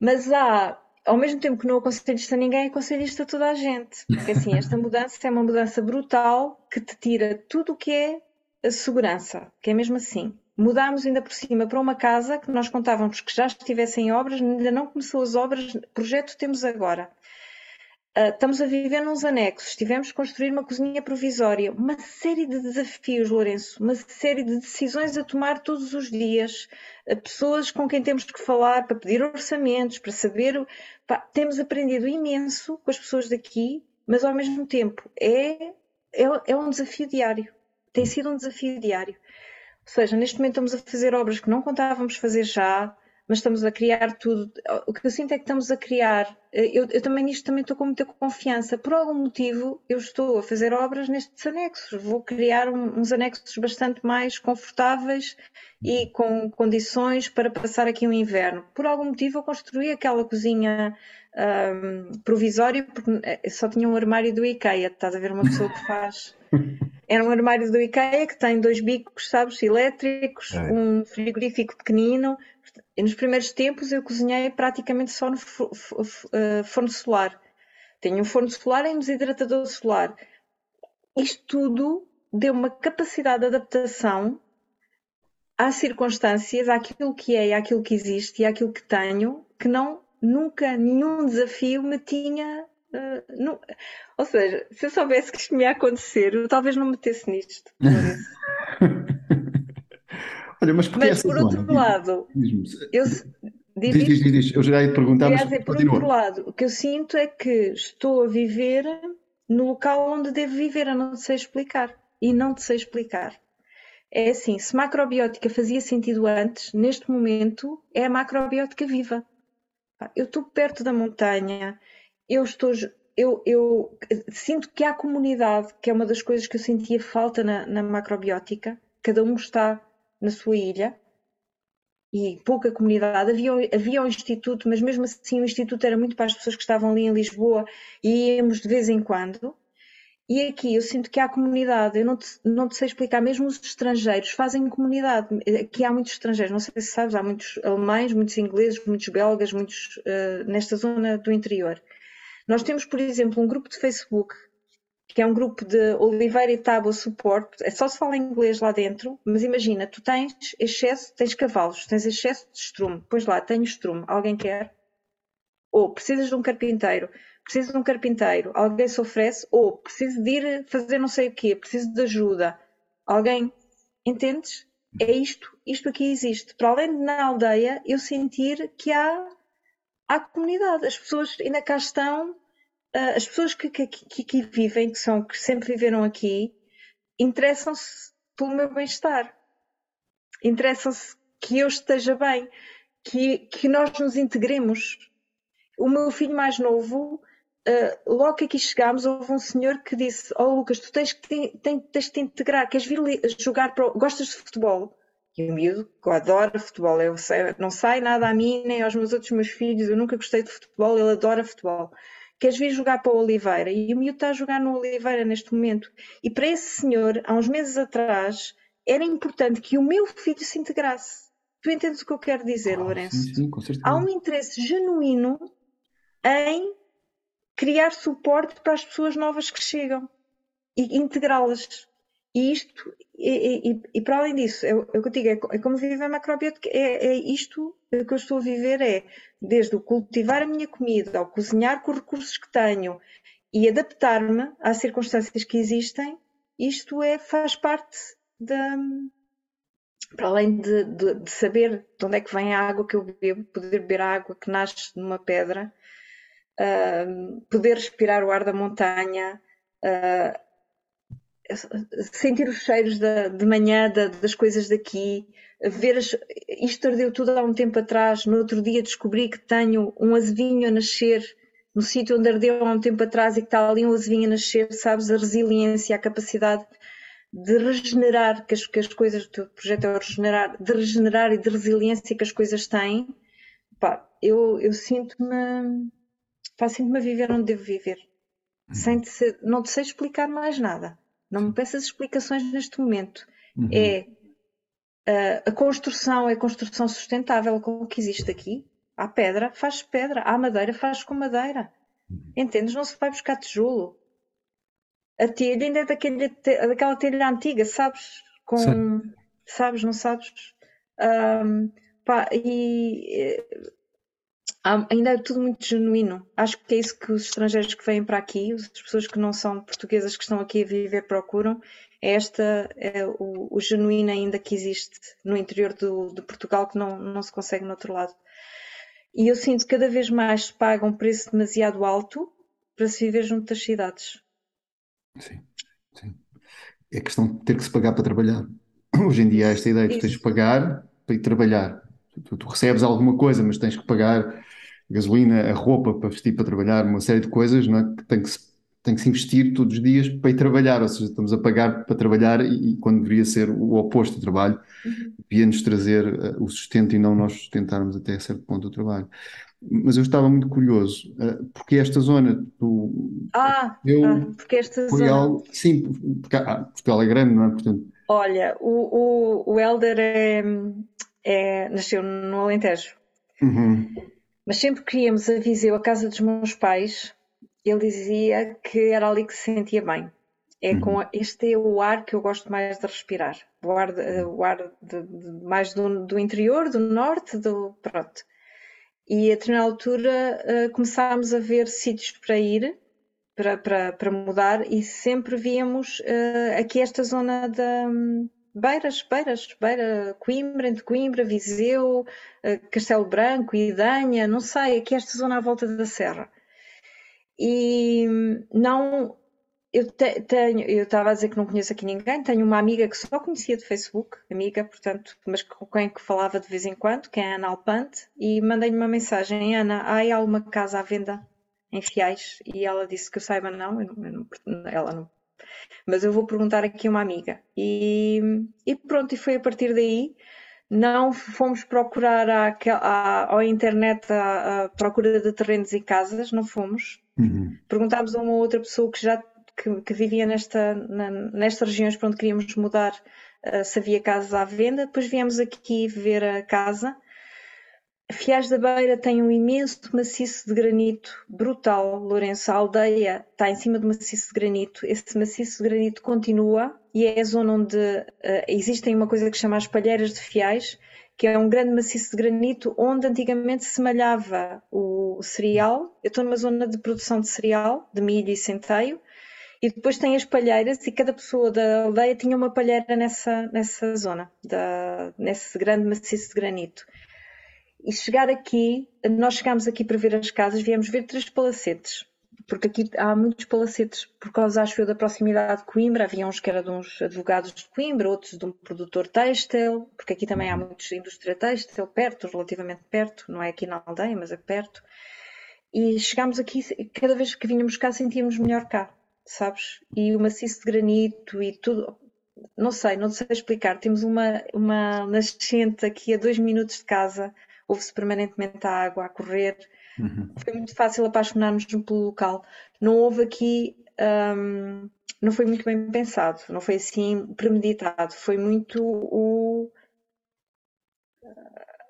mas há, ao mesmo tempo que não aconselho isto a ninguém, aconselho isto a toda a gente. Porque assim, esta mudança é uma mudança brutal que te tira tudo o que é a segurança, que é mesmo assim mudámos ainda por cima para uma casa que nós contávamos que já estivesse em obras, ainda não começou as obras, projeto temos agora. Uh, estamos a viver nos anexos, tivemos que construir uma cozinha provisória, uma série de desafios, Lourenço, uma série de decisões a tomar todos os dias, uh, pessoas com quem temos que falar para pedir orçamentos, para saber. Pá, temos aprendido imenso com as pessoas daqui, mas ao mesmo tempo é, é, é um desafio diário. Tem sido um desafio diário. Seja, neste momento estamos a fazer obras que não contávamos fazer já, mas estamos a criar tudo. O que eu sinto é que estamos a criar. Eu, eu também nisto também estou com muita confiança. Por algum motivo, eu estou a fazer obras nestes anexos. Vou criar um, uns anexos bastante mais confortáveis e com condições para passar aqui um inverno. Por algum motivo, eu construí aquela cozinha um, provisória porque eh, só tinha um armário do IKEA. Estás a ver uma pessoa que faz Era um armário do IKEA que tem dois bicos, sabes, elétricos, é. um frigorífico pequenino. E nos primeiros tempos eu cozinhei praticamente só no eh, forno solar. Tenho um forno solar e um desidratador solar. Isto tudo deu uma capacidade de adaptação às circunstâncias, àquilo que é, àquilo que existe e àquilo que tenho, que não nunca nenhum desafio me tinha Uh, não, ou seja, se eu soubesse que isto me ia acontecer, eu talvez não metesse nisto. Olha, mas, mas por outro lado, eu, diz, diz, diz, diz, eu já ia te perguntar, mas dizer, por outro lado, o que eu sinto é que estou a viver no local onde devo viver, a não te sei explicar. E não te sei explicar. É assim, se macrobiótica fazia sentido antes, neste momento é a macrobiótica viva. Eu estou perto da montanha, eu estou. Eu, eu sinto que há comunidade, que é uma das coisas que eu sentia falta na, na macrobiótica. Cada um está na sua ilha e pouca comunidade. Havia, havia um instituto, mas mesmo assim o instituto era muito para as pessoas que estavam ali em Lisboa e íamos de vez em quando. E aqui eu sinto que há comunidade, eu não te, não te sei explicar, mesmo os estrangeiros fazem comunidade. Aqui há muitos estrangeiros, não sei se sabes, há muitos alemães, muitos ingleses, muitos belgas, muitos uh, nesta zona do interior. Nós temos, por exemplo, um grupo de Facebook que é um grupo de Oliveira e Tábua Suporte, é só se fala inglês lá dentro, mas imagina, tu tens excesso, tens cavalos, tens excesso de estrume, pois lá, tenho estrume, alguém quer? Ou precisas de um carpinteiro, preciso de um carpinteiro, alguém se oferece, ou preciso de ir fazer não sei o quê, preciso de ajuda, alguém, entendes? É isto, isto aqui existe. Para além de na aldeia, eu sentir que há à comunidade. As pessoas ainda cá estão, ah, as pessoas que, que, que vivem, que, são, que sempre viveram aqui, interessam-se pelo meu bem-estar. Interessam-se que eu esteja bem, que, que nós nos integremos. o meu filho mais novo, uh, logo que aqui chegámos, houve um senhor que disse: Oh Lucas, tu tens que te, tens, tens te integrar, queres vir jogar para. Gostas de futebol? E o miúdo, que adora futebol, eu sei, não sai nada a mim nem aos meus outros meus filhos, eu nunca gostei de futebol, ele adora futebol. Queres vir jogar para o Oliveira? E o miúdo está a jogar no Oliveira neste momento. E para esse senhor, há uns meses atrás, era importante que o meu filho se integrasse. Tu entendes o que eu quero dizer, ah, Lourenço? Sim, sim, com certeza. Há um interesse genuíno em criar suporte para as pessoas novas que chegam e integrá-las. E isto, e, e, e, para além disso, é, é que eu digo, é, é como viver a macrobiótica, é, é isto que eu estou a viver, é desde o cultivar a minha comida, ao cozinhar com os recursos que tenho e adaptar-me às circunstâncias que existem, isto é, faz parte da. Para além de, de, de, saber de onde é que vem a água que eu bebo, poder beber a água que nasce numa pedra, uh, poder respirar o ar da montanha, uh, sentir os cheiros da, de manhã da, das coisas daqui, ver as, isto ardeu tudo há um tempo atrás, no outro dia descobri que tenho um azevinho a nascer no sítio onde ardeu há um tempo atrás e que está ali um azevinho a nascer, sabes, a resiliência, a capacidade de regenerar, que as, que as coisas, o teu projeto é regenerar, de regenerar e de resiliência que as coisas têm, pá, eu, eu sinto-me, sinto-me a viver onde devo viver. Uhum. Sem te ser, não te sei explicar mais nada. Não me peças explicações neste momento. Uhum. É a, a construção, é a construção sustentável como que existe aqui. Há pedra, faz pedra. Há madeira, faz com madeira. Uhum. Entendes? Não se vai buscar tijolo. A telha ainda é daquele, daquela telha antiga, sabes? Com, Sim. sabes, não sabes? Um, pá, e ainda é tudo muito genuíno. Acho que é isso que os estrangeiros que vêm para aqui, as pessoas que não são portuguesas que estão aqui a viver procuram, é esta é o, o genuíno ainda que existe no interior do, de Portugal que não, não se consegue no outro lado. E eu sinto que cada vez mais se paga um preço demasiado alto para se viver junto das cidades. Sim, sim. É questão de ter que se pagar para trabalhar. Hoje em dia há esta ideia de tens de pagar para ir trabalhar. Tu, tu, recebes alguma coisa, mas tens que pagar gasolina, a roupa para vestir para trabalhar, uma série de coisas não é? que tem que se tem que se investir todos os dias para ir trabalhar, ou seja, estamos a pagar para trabalhar e, e quando deveria ser o oposto do trabalho, uhum. devia-nos trazer uh, o sustento e não nós sustentarmos até certo ponto o trabalho. Mas eu estava muito curioso, uh, porque esta zona do. Ah, eu, ah, porque esta zona. Algo, sim, porque ah, Portugal é grande, não é? Portanto... Olha, o, o, o Helder é, é, nasceu no Alentejo. Uhum. Mas sempre que íamos a Viseu, a casa dos meus pais, ele dizia que era ali que se sentia bem. É uhum. com este é o ar que eu gosto mais de respirar. O ar, de, o ar de, de, mais do, do, interior, do norte, do pronto. E a determinada altura uh, começámos a ver sítios para ir, para, para, para mudar, e sempre víamos uh, aqui esta zona da, Beiras, Beiras, Beira, Coimbra, entre Coimbra, Viseu, eh, Castelo Branco, Idanha, não sei, aqui esta zona à volta da Serra. E não, eu te, tenho, eu estava a dizer que não conheço aqui ninguém, tenho uma amiga que só conhecia de Facebook, amiga, portanto, mas com quem que falava de vez em quando, que é Ana Alpante, e mandei-lhe uma mensagem, Ana, há alguma casa à venda em Fiais? E ela disse que eu saiba não, eu não, ela não mas eu vou perguntar aqui a uma amiga. E, e pronto, e foi a partir daí. Não fomos procurar à, à, à internet a, a, procura de terrenos e casas, não fomos. Uhum. Perguntámos a uma outra pessoa que já que, que vivia nesta, na, nestas regiões para onde queríamos mudar uh, se havia casas à venda. Depois viemos aqui ver a casa Fiás da Beira tem um imenso maciço de granito brutal, Lourenço. A aldeia está em cima do maciço de granito. Esse maciço de granito continua e é a zona onde uh, existem uma coisa que chama as palheiras de Fiais, que é um grande maciço de granito onde antigamente se malhava o cereal. Eu estou numa zona de produção de cereal, de milho e centeio, e depois tem as palheiras e cada pessoa da aldeia tinha uma palheira nessa, nessa zona, da, nesse grande maciço de granito. E chegar aqui, nós chegámos aqui para ver as casas, viemos ver três palacetes, porque aqui há muitos palacetes, por causa, acho eu, da proximidade de Coimbra, havia uns que eram de uns advogados de Coimbra, outros de um produtor têxtil, porque aqui também há uhum. muitos indústria têxtil, perto, relativamente perto, não é aqui na aldeia, mas é perto. e chegámos aqui, cada vez que vinhamos cá sentíamos melhor cá, sabes? E o maciço de granito e tudo, não sei, não sei explicar. Temos uma, uma nascente aqui a dois minutos de casa, ouve-se permanentemente a água a correr. Uhum. Foi muito fácil apaixonar-nos pelo local. Não houve aqui, um, não foi muito bem pensado, não foi assim premeditado, foi muito o.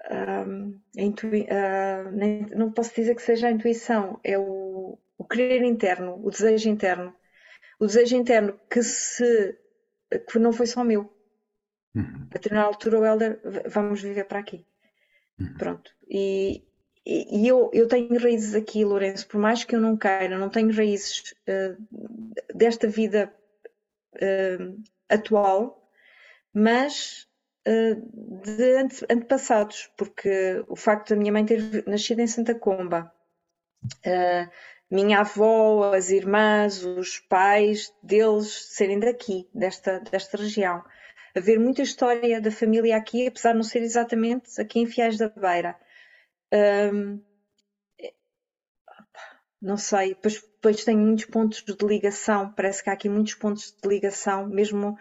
Um, uh, nem, não posso dizer que seja a intuição, é o, o querer interno, o desejo interno. O desejo interno que se que não foi só meu. Uhum. A determinada altura o Helder, vamos viver para aqui. Uhum. Pronto. E, e, eu, eu tenho raízes aqui, Lourenço, por mais que eu não queira, não tenho raízes uh, desta vida uh, atual, mas uh, de ante, antepassados, porque o facto da minha mãe ter nascido em Santa Comba, minha avó, as irmãs, os pais deles serem daqui, desta, desta região. Haver muita história da família aqui, apesar de não ser exatamente aqui em Fiais da Beira. Um, não sei, depois, depois tenho muitos pontos de ligação, parece que há aqui muitos pontos de ligação, mesmo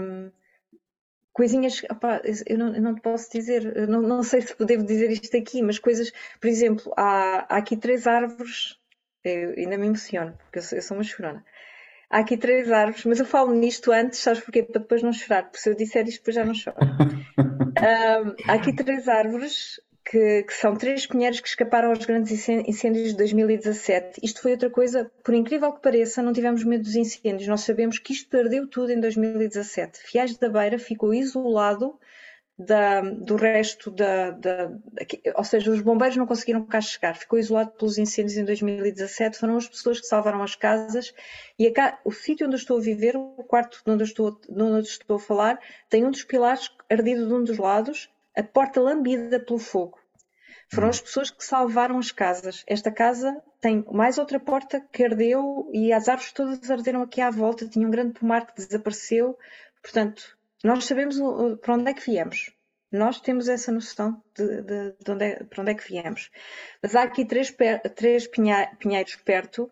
um, coisinhas, opa, eu, não, eu não te posso dizer, não, não sei se devo dizer isto aqui, mas coisas, por exemplo, há, há aqui três árvores eu ainda me emociono, porque eu sou, eu sou uma chorona. Há aqui três árvores, mas eu falo nisto antes, sabes porquê? Para depois não chorar, porque se eu disser isto depois já não choro. um, há aqui três árvores que, que, são três pinheiros que escaparam aos grandes incêndios de 2017. Isto foi outra coisa, por incrível que pareça, não tivemos medo dos incêndios. Nós sabemos que isto perdeu tudo em 2017. Fiais da Beira ficou isolado da, do resto da, da, Ou seja, os bombeiros não conseguiram cá chegar, ficou isolado pelos incêndios em 2017. Foram as pessoas que salvaram as casas e a, o sítio onde eu estou a viver, o quarto onde eu estou, onde estou a falar, tem um dos pilares ardido de um dos lados, a porta lambida pelo fogo. Foram hum. as pessoas que salvaram as casas. Esta casa tem mais outra porta que ardeu e as árvores todas arderam aqui à volta. Tinha um grande pomar que desapareceu. Portanto, nós sabemos para onde é que viemos. Nós temos essa noção de, de, de onde é, para onde é que viemos. Mas há aqui três, três pinheiros perto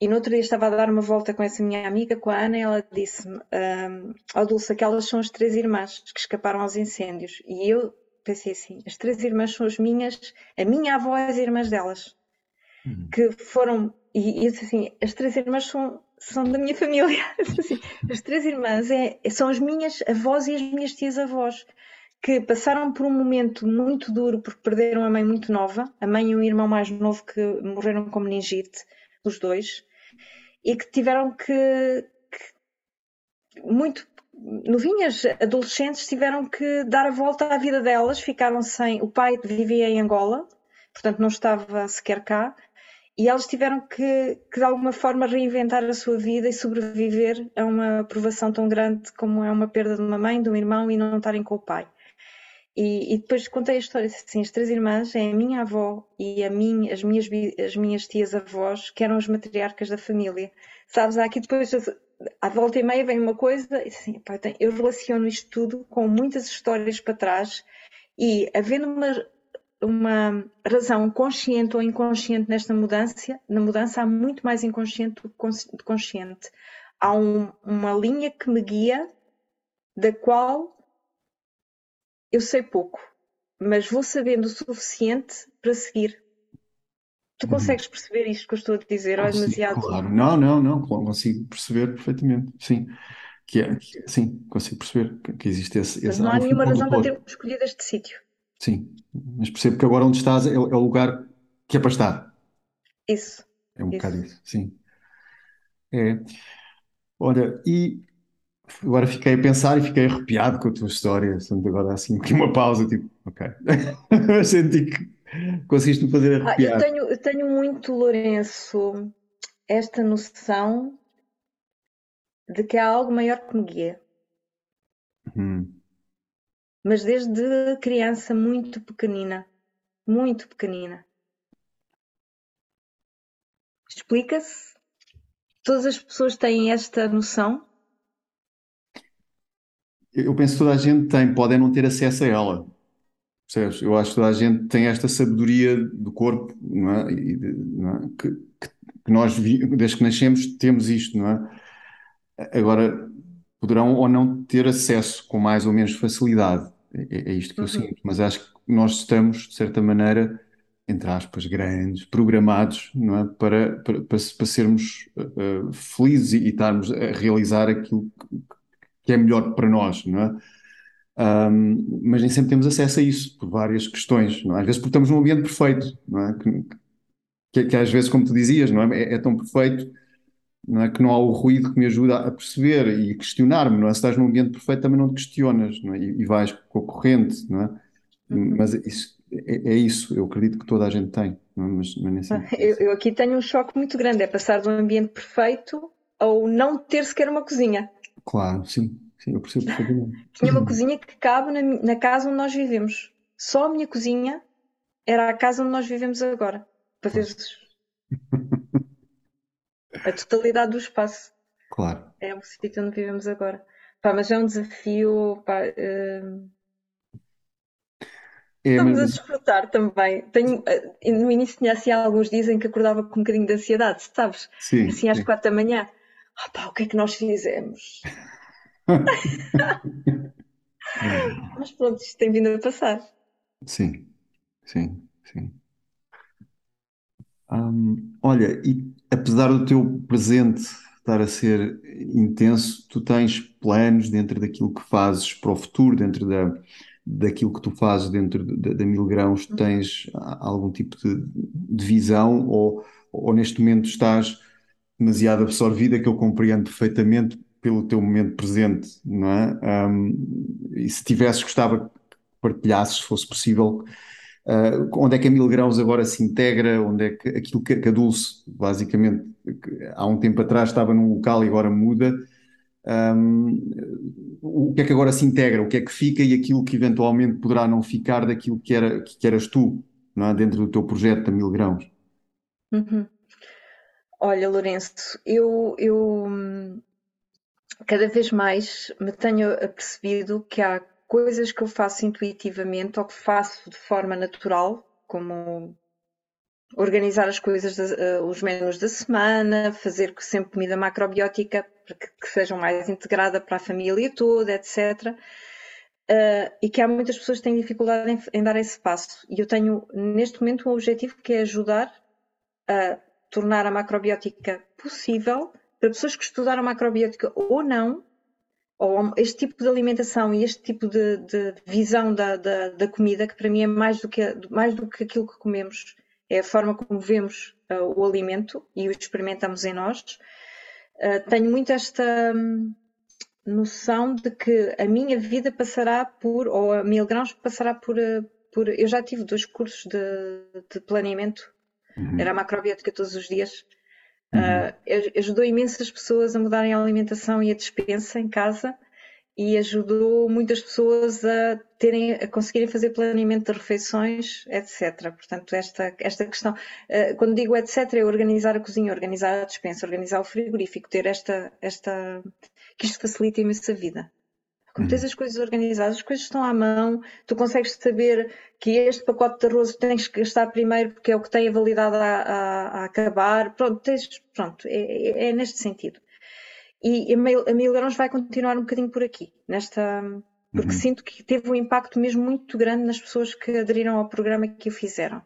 e no outro dia estava a dar uma volta com essa minha amiga, com a Ana, e ela disse-me: um, oh, Dulce, aquelas são as três irmãs que escaparam aos incêndios. E eu pensei assim: as três irmãs são as minhas, a minha avó e as irmãs delas, uhum. que foram. E disse assim: as três irmãs são são da minha família. Assim, as três irmãs é, são as minhas avós e as minhas tias-avós, que passaram por um momento muito duro porque perderam a mãe muito nova, a mãe e um irmão mais novo que morreram com meningite, os dois, e que tiveram que, que muito novinhas, adolescentes, tiveram que dar a volta à vida delas, ficaram sem. O pai vivia em Angola, portanto não estava sequer cá, e elas tiveram que, que, de alguma forma reinventar a sua vida e sobreviver a uma provação tão grande como é uma perda de uma mãe, de um irmão e não estarem com o pai. E, e depois contei a história assim, as três irmãs, é a minha avó e a mim, as minhas, as minhas tias avós, que eram as matriarcas da família. Sabes, há aqui depois, à volta e meia vem uma coisa, e assim, pá, eu relaciono isto tudo com muitas histórias para trás e havendo uma uma razão consciente ou inconsciente nesta mudança, na mudança há muito mais inconsciente do que consciente. Há um, uma linha que me guia, da qual eu sei pouco, mas vou sabendo o suficiente para seguir. Tu uhum. consegues perceber isto que eu estou a dizer? ou é demasiado. Claro, não, não, não, consigo perceber perfeitamente, sim. Que é, que, sim, consigo perceber que, existe esse. esse não há nenhuma razão para termos escolhido este sítio. Sim, mas percebo que agora onde estás é, é o lugar que é para estar. Isso. É um isso. bocado isso, sim. É. Olha, e agora fiquei a pensar e fiquei arrepiado com a tua história. Portanto, agora assim, aqui uma pausa, tipo, ok. Senti que conseguiste-me fazer arrepiar. Ah, eu, tenho, eu tenho muito, Lourenço, esta noção de que há algo maior que me guia. Hum mas desde criança muito pequenina, muito pequenina. Explica-se? Todas as pessoas têm esta noção? Eu penso que toda a gente tem, podem não ter acesso a ela. Percebes? Eu acho que toda a gente tem esta sabedoria do corpo, não é? E não é? Que, que- nós, desde que nascemos, temos isto, não é? Agora, poderão ou não ter acesso com mais ou menos facilidade. É, é- é isto que eu Uhum. sinto. Mas acho que nós estamos, de certa maneira, entre aspas, grandes, programados, não é? Para, para, para, para sermos eh, felizes e, e estarmos a realizar aquilo que que é melhor para nós, não é? Ahm, mas nem sempre temos acesso a isso, por várias questões, não é? Às vezes porque estamos num ambiente perfeito, não é? Que, que, que às vezes, como tu dizias, não é? É, é tão perfeito, não é? Que não há o ruído que me ajuda a perceber e questionar-me, não é? Se estás num ambiente perfeito também não te questionas, não é? E, e vais com a corrente, não é? Uhum. Mas isso, é, é isso, eu acredito que toda a gente tem, não é? Mas, mas nem sempre. é Eu, eu aqui tenho um choque muito grande, é passar de um ambiente perfeito ao não ter sequer uma cozinha. Claro, sim, sim, eu percebo perfeitamente. Tinha uma cozinha que cabe na, na casa onde nós vivemos. Só a minha cozinha era a casa onde nós vivemos agora. Para ver a totalidade do espaço. Claro. É o sítio onde vivemos agora. Pá, mas é um desafio. Pá, eh, É, Estamos a mas, desfrutar também. Tenho, eh, no início tinha assim alguns dizem que acordava com um bocadinho de ansiedade, sabes? sim, Assim às quatro da manhã. Ah, pá, o que é que nós fizemos? Mas pronto, isto tem vindo a passar. Sim, sim, sim. Hum, olha, e apesar do teu presente estar a ser intenso, tu tens planos dentro daquilo que fazes para o futuro, dentro da, daquilo que tu fazes dentro da, da Mil Grãos, tu tens a- algum tipo de, de visão ou, ou neste momento estás demasiado absorvida que eu compreendo perfeitamente pelo teu momento presente, não é? Hum, e se tivesses, gostava que partilhasses, se fosse possível, Uh, onde é que a Mil Graus agora se integra? Onde é que aquilo que, que a Dulce, basicamente, há um tempo atrás estava num local e agora muda, um, o que é que agora se integra? O que é que fica e aquilo que eventualmente poderá não ficar daquilo que, era, que, eras tu, é? dentro do teu projeto da Mil Grãos? Uhum. Olha, Lourenço, eu, eu hum, cada vez mais me tenho apercebido que há coisas que eu faço intuitivamente ou que faço de forma natural, como organizar as coisas, uh, os menus da semana, fazer sempre comida macrobiótica que, sejam mais integrada para a família toda, etc. Uh, e que há muitas pessoas que têm dificuldade em, em, dar esse passo. E eu tenho neste momento um objetivo que é ajudar a tornar a macrobiótica possível para pessoas que estudaram macrobiótica ou não, ou este tipo de alimentação e este tipo de, de visão da, da, da, comida, que para mim é mais do, que, mais do que aquilo que comemos, é a forma como vemos uh, o alimento e o experimentamos em nós. Uh, tenho muito esta hum, noção de que a minha vida passará por, ou a mil grãos passará por, uh, por. Eu já tive dois cursos de, de planeamento, uhum. era macrobiótica todos os dias. Uhum. ajudou imensas pessoas a mudarem a alimentação e a despensa em casa e ajudou muitas pessoas a terem a conseguirem fazer planeamento de refeições, etc. Portanto, esta esta questão, quando digo etc, é organizar a cozinha, organizar a despensa, organizar o frigorífico, ter esta esta que isto facilita imenso a vida. Quando tens as coisas organizadas, as coisas estão à mão, tu consegues saber que este pacote de arroz tens que gastar primeiro porque é o que tem a validade a, a, a acabar. Pronto, tens, pronto é, é, neste sentido. E a Mil, a Mil Grãos vai continuar um bocadinho por aqui, nesta, porque uhum. sinto que teve um impacto mesmo muito grande nas pessoas que aderiram ao programa que o fizeram.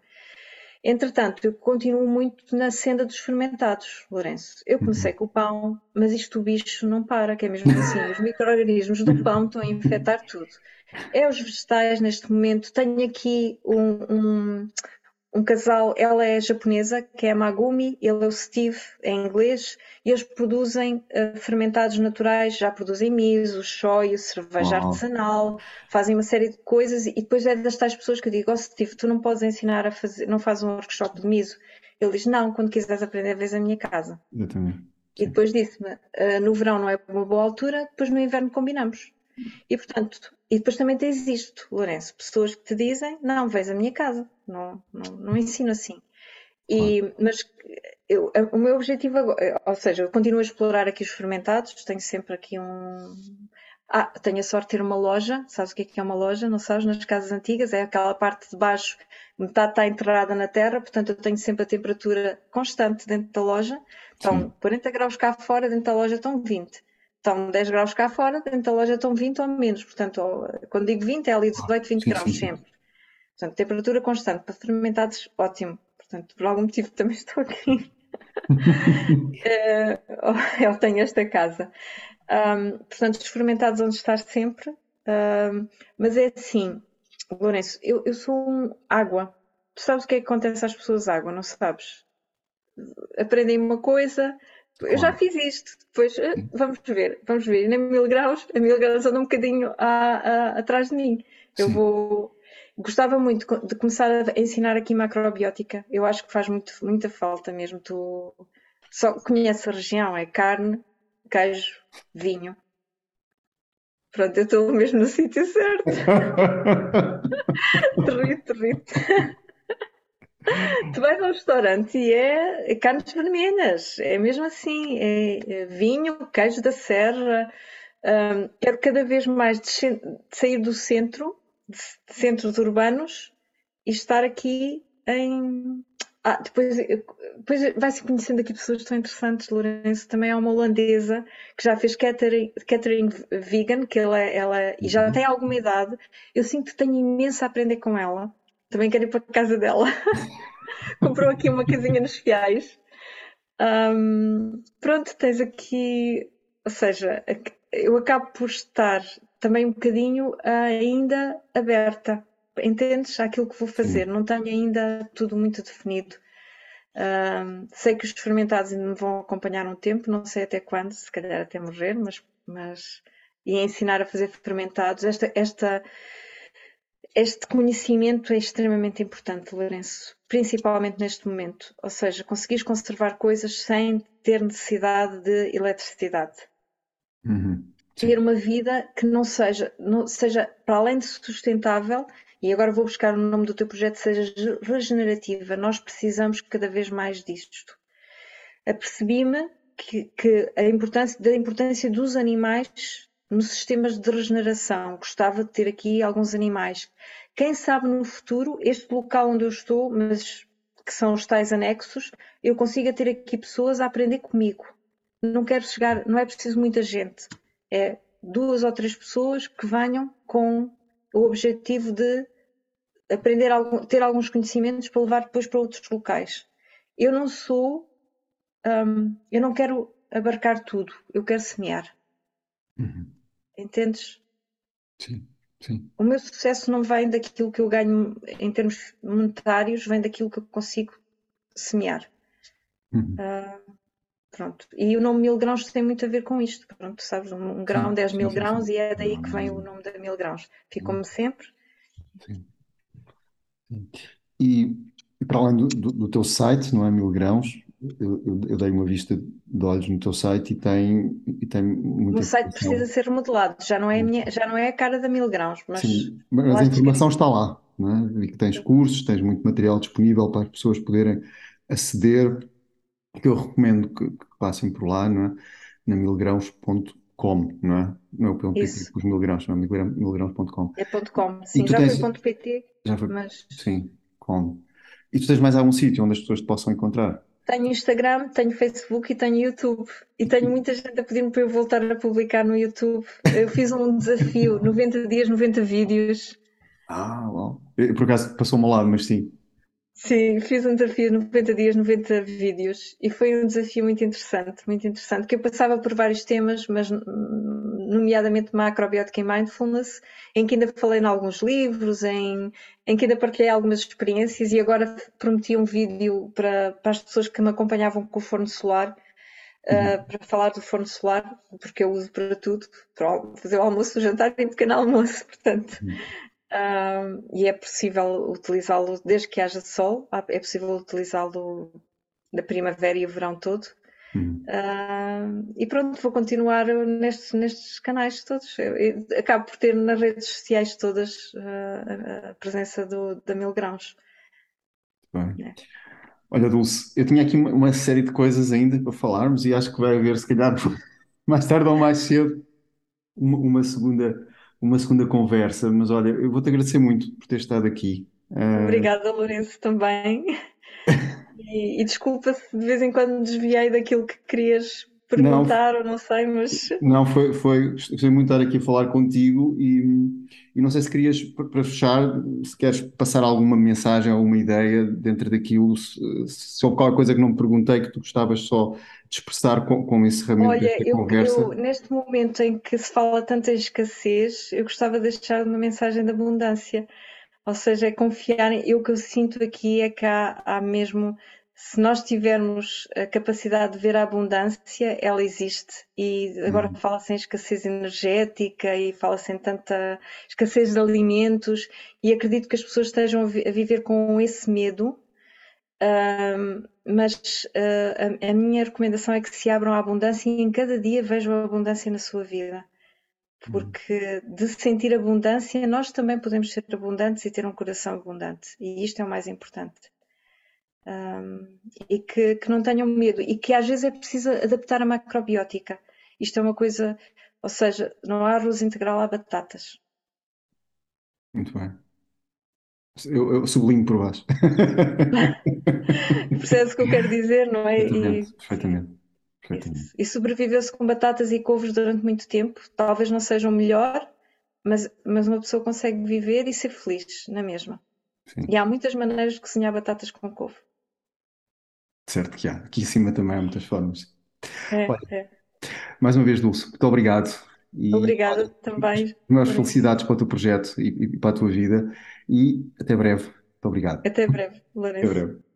Entretanto, eu continuo muito na senda dos fermentados, Lourenço. Eu comecei com o pão, mas isto o bicho não para, que é mesmo assim. Os micro-organismos do pão estão a infectar tudo. É os vegetais neste momento. Tenho aqui um, um, um casal, ela é japonesa, que é a Magumi, ele é o Steve, em inglês, e eles produzem uh, fermentados naturais, já produzem miso, shoyu, cerveja Uau. artesanal, fazem uma série de coisas, e depois é das tais pessoas que eu digo, oh Steve, tu não podes ensinar a fazer, não fazes um workshop de miso. Ele diz, não, quando quiseres aprender, vês a minha casa. Exatamente. E depois disse-me, uh, no verão não é uma boa altura, depois no inverno combinamos. E portanto, e depois também tens isto, Lourenço, pessoas que te dizem, não, vês a minha casa, não, não, não ensino assim. E, mas eu, o meu objetivo agora, ou seja, eu continuo a explorar aqui os fermentados, tenho sempre aqui um. Ah, tenho a sorte de ter uma loja. Sabes o que é que é uma loja? Não sabes? Nas casas antigas é aquela parte de baixo, metade está enterrada na terra, portanto eu tenho sempre a temperatura constante dentro da loja. Estão Sim. 40 graus cá fora, dentro da loja estão 20. Estão 10 graus cá fora, dentro da loja estão 20 ou menos. Portanto, quando digo 20, é ali 18, 20 sim, graus sim, sempre. Portanto, temperatura constante. Para fermentados, ótimo. Portanto, por algum motivo também estou aqui. Eh, eu tenho esta casa. Um, portanto, os fermentados onde estar sempre. Um, mas é assim, Lourenço, eu, eu sou um água. Tu sabes o que é que acontece às pessoas água, não sabes? Aprendem uma coisa, eu já fiz isto, depois eh, vamos ver, vamos ver. E na mil graus, a mil graus anda um bocadinho a, a, atrás de mim. Eu Sim. vou. Gostava muito de começar a ensinar aqui macrobiótica. Eu acho que faz muito, muita falta mesmo. Tu só conheces a região, é carne, queijo, vinho. Pronto, eu estou mesmo no sítio certo. Territo, territo. Tu vais ao restaurante e é carnes vermelhas, é mesmo assim, é, é vinho, queijo da serra. Um, quero cada vez mais de sair do centro, de centros urbanos, e estar aqui em, ah, depois, depois vai-se conhecendo aqui pessoas tão interessantes. Lourenço também é uma holandesa que já fez catering, catering vegan, que ela, ela e já uhum. tem alguma idade. Eu sinto que tenho imenso a aprender com ela. Também quero ir para a casa dela. Comprou aqui uma casinha nos fiais. Um, pronto, tens aqui, ou seja, eu acabo por estar também um bocadinho ainda aberta entendes aquilo que vou fazer, Sim. não tenho ainda tudo muito definido. Uh, sei que os fermentados ainda me vão acompanhar um tempo, não sei até quando, se calhar até morrer, mas, mas e ensinar a fazer fermentados. Esta, esta, este conhecimento é extremamente importante, Lourenço, principalmente neste momento. Ou seja, conseguires conservar coisas sem ter necessidade de eletricidade. Uhum. Ter uma vida que não seja, não seja, para além de sustentável, e agora vou buscar o nome do teu projeto, seja regenerativa. Nós precisamos cada vez mais disto. Apercebi-me que, que, a importância, da importância dos animais nos sistemas de regeneração. Gostava de ter aqui alguns animais. Quem sabe no futuro, este local onde eu estou, mas que são os tais anexos, eu consiga ter aqui pessoas a aprender comigo. Não quero chegar, não é preciso muita gente. É duas ou três pessoas que venham com o objetivo de aprender ter alguns conhecimentos para levar depois para outros locais. Eu não sou, um, eu não quero abarcar tudo, eu quero semear. Uhum. Entendes? Sim, sim. O meu sucesso não vem daquilo que eu ganho em termos monetários, vem daquilo que eu consigo semear. Uhum. Uh, pronto. E o nome mil grãos tem muito a ver com isto. Pronto, sabes, um grão, sim, 10 mil sim, grãos, sim. e é daí que vem o nome da mil grãos. Ficou-me uhum. sempre. Sim. E, e para além do, do, do, teu site, não é? Mil Grãos, eu, eu, dei uma vista de olhos no teu site e tem, e tem muita. O site precisa ser remodelado, já não é a, minha, já não é a cara da Mil Grãos, mas. Sim, mas a informação está lá, não é? E que tens cursos, tens muito material disponível para as pessoas poderem aceder, que eu recomendo que, que passem por lá, não é? Na milgrãos.com, não é? Não é o ponto PT, os milgrãos, não é? milgrãos.com. É ponto .com, sim, já tens... foi ponto .pt. Já foi, mas... sim, como? E tu tens mais algum sítio onde as pessoas te possam encontrar? Tenho Instagram, tenho Facebook e tenho YouTube. E tenho muita gente a pedir-me para eu voltar a publicar no YouTube. Eu fiz um desafio, 90 dias, 90 vídeos. Ah, bom. Por acaso passou-me lado, mas sim. Sim, fiz um desafio 90 dias, 90 vídeos e foi um desafio muito interessante, muito interessante, que eu passava por vários temas, mas nomeadamente macrobiótica e mindfulness, em que ainda falei em alguns livros, em, em que ainda partilhei algumas experiências e agora prometi um vídeo para, para as pessoas que me acompanhavam com o forno solar, eh, uhum. uh, para falar do forno solar, porque eu uso para tudo, para fazer o almoço, o jantar e um pequeno almoço, portanto... Uhum e é possível utilizá-lo desde que haja sol, é possível utilizá-lo na primavera e o verão todo. Uh, e pronto, vou continuar nestes, nestes canais todos. Eu, eu acabo por ter nas redes sociais todas uh, a presença do, da Mil Grãos. Bem. É. Olha, Dulce, eu tinha aqui uma, uma, série de coisas ainda para falarmos e acho que vai haver, se calhar, mais tarde ou mais cedo, uma, uma segunda, uma segunda conversa, mas olha, eu vou-te agradecer muito por ter estado aqui. Uh, Obrigada, Lourenço, também. E, e desculpa se de vez em quando desviei daquilo que querias perguntar não, ou não sei, mas. Não, foi, foi, gostei muito de estar aqui a falar contigo e, e não sei se querias, para fechar, se queres passar alguma mensagem, alguma ideia dentro daquilo, se, se houve qualquer coisa que não me perguntei que tu gostavas só expressar com, com o encerramento Olha, desta eu, conversa. Eu, neste momento em que se fala tanto em escassez, eu gostava de deixar uma mensagem de abundância. Ou seja, é confiar em. Eu, o que eu sinto aqui é que há, há mesmo se nós tivermos a capacidade de ver a abundância, ela existe. E agora uhum. fala-se em escassez energética e fala-se em tanta escassez de alimentos, e acredito que as pessoas estejam a, viver com esse medo. Mas uh, a, a, minha recomendação é que se abram à abundância e em cada dia vejam a abundância na sua vida. Porque de sentir abundância, nós também podemos ser abundantes e ter um coração abundante. E isto é o mais importante um, e que, que, não tenham medo e que às vezes é preciso adaptar a macrobiótica. Isto é uma coisa, ou seja, não há arroz integral, há batatas. Muito bem. Eu, eu sublinho por baixo. Percebes o que eu quero dizer, não é? Perfeitamente, e, perfeitamente. perfeitamente. E sobreviveu-se com batatas e couves durante muito tempo. Talvez não sejam melhor, mas, mas uma pessoa consegue viver e ser feliz na mesma. Sim. E há muitas maneiras de cozinhar batatas com couve. Certo que há. Aqui em cima também há muitas formas. É, Olha, é. mais uma vez, Dulce, muito obrigado. E, Obrigada também. Maiores felicidades para o teu projeto e, e para a tua vida. E até breve. Muito obrigado. Até breve, Lourenço. Até breve.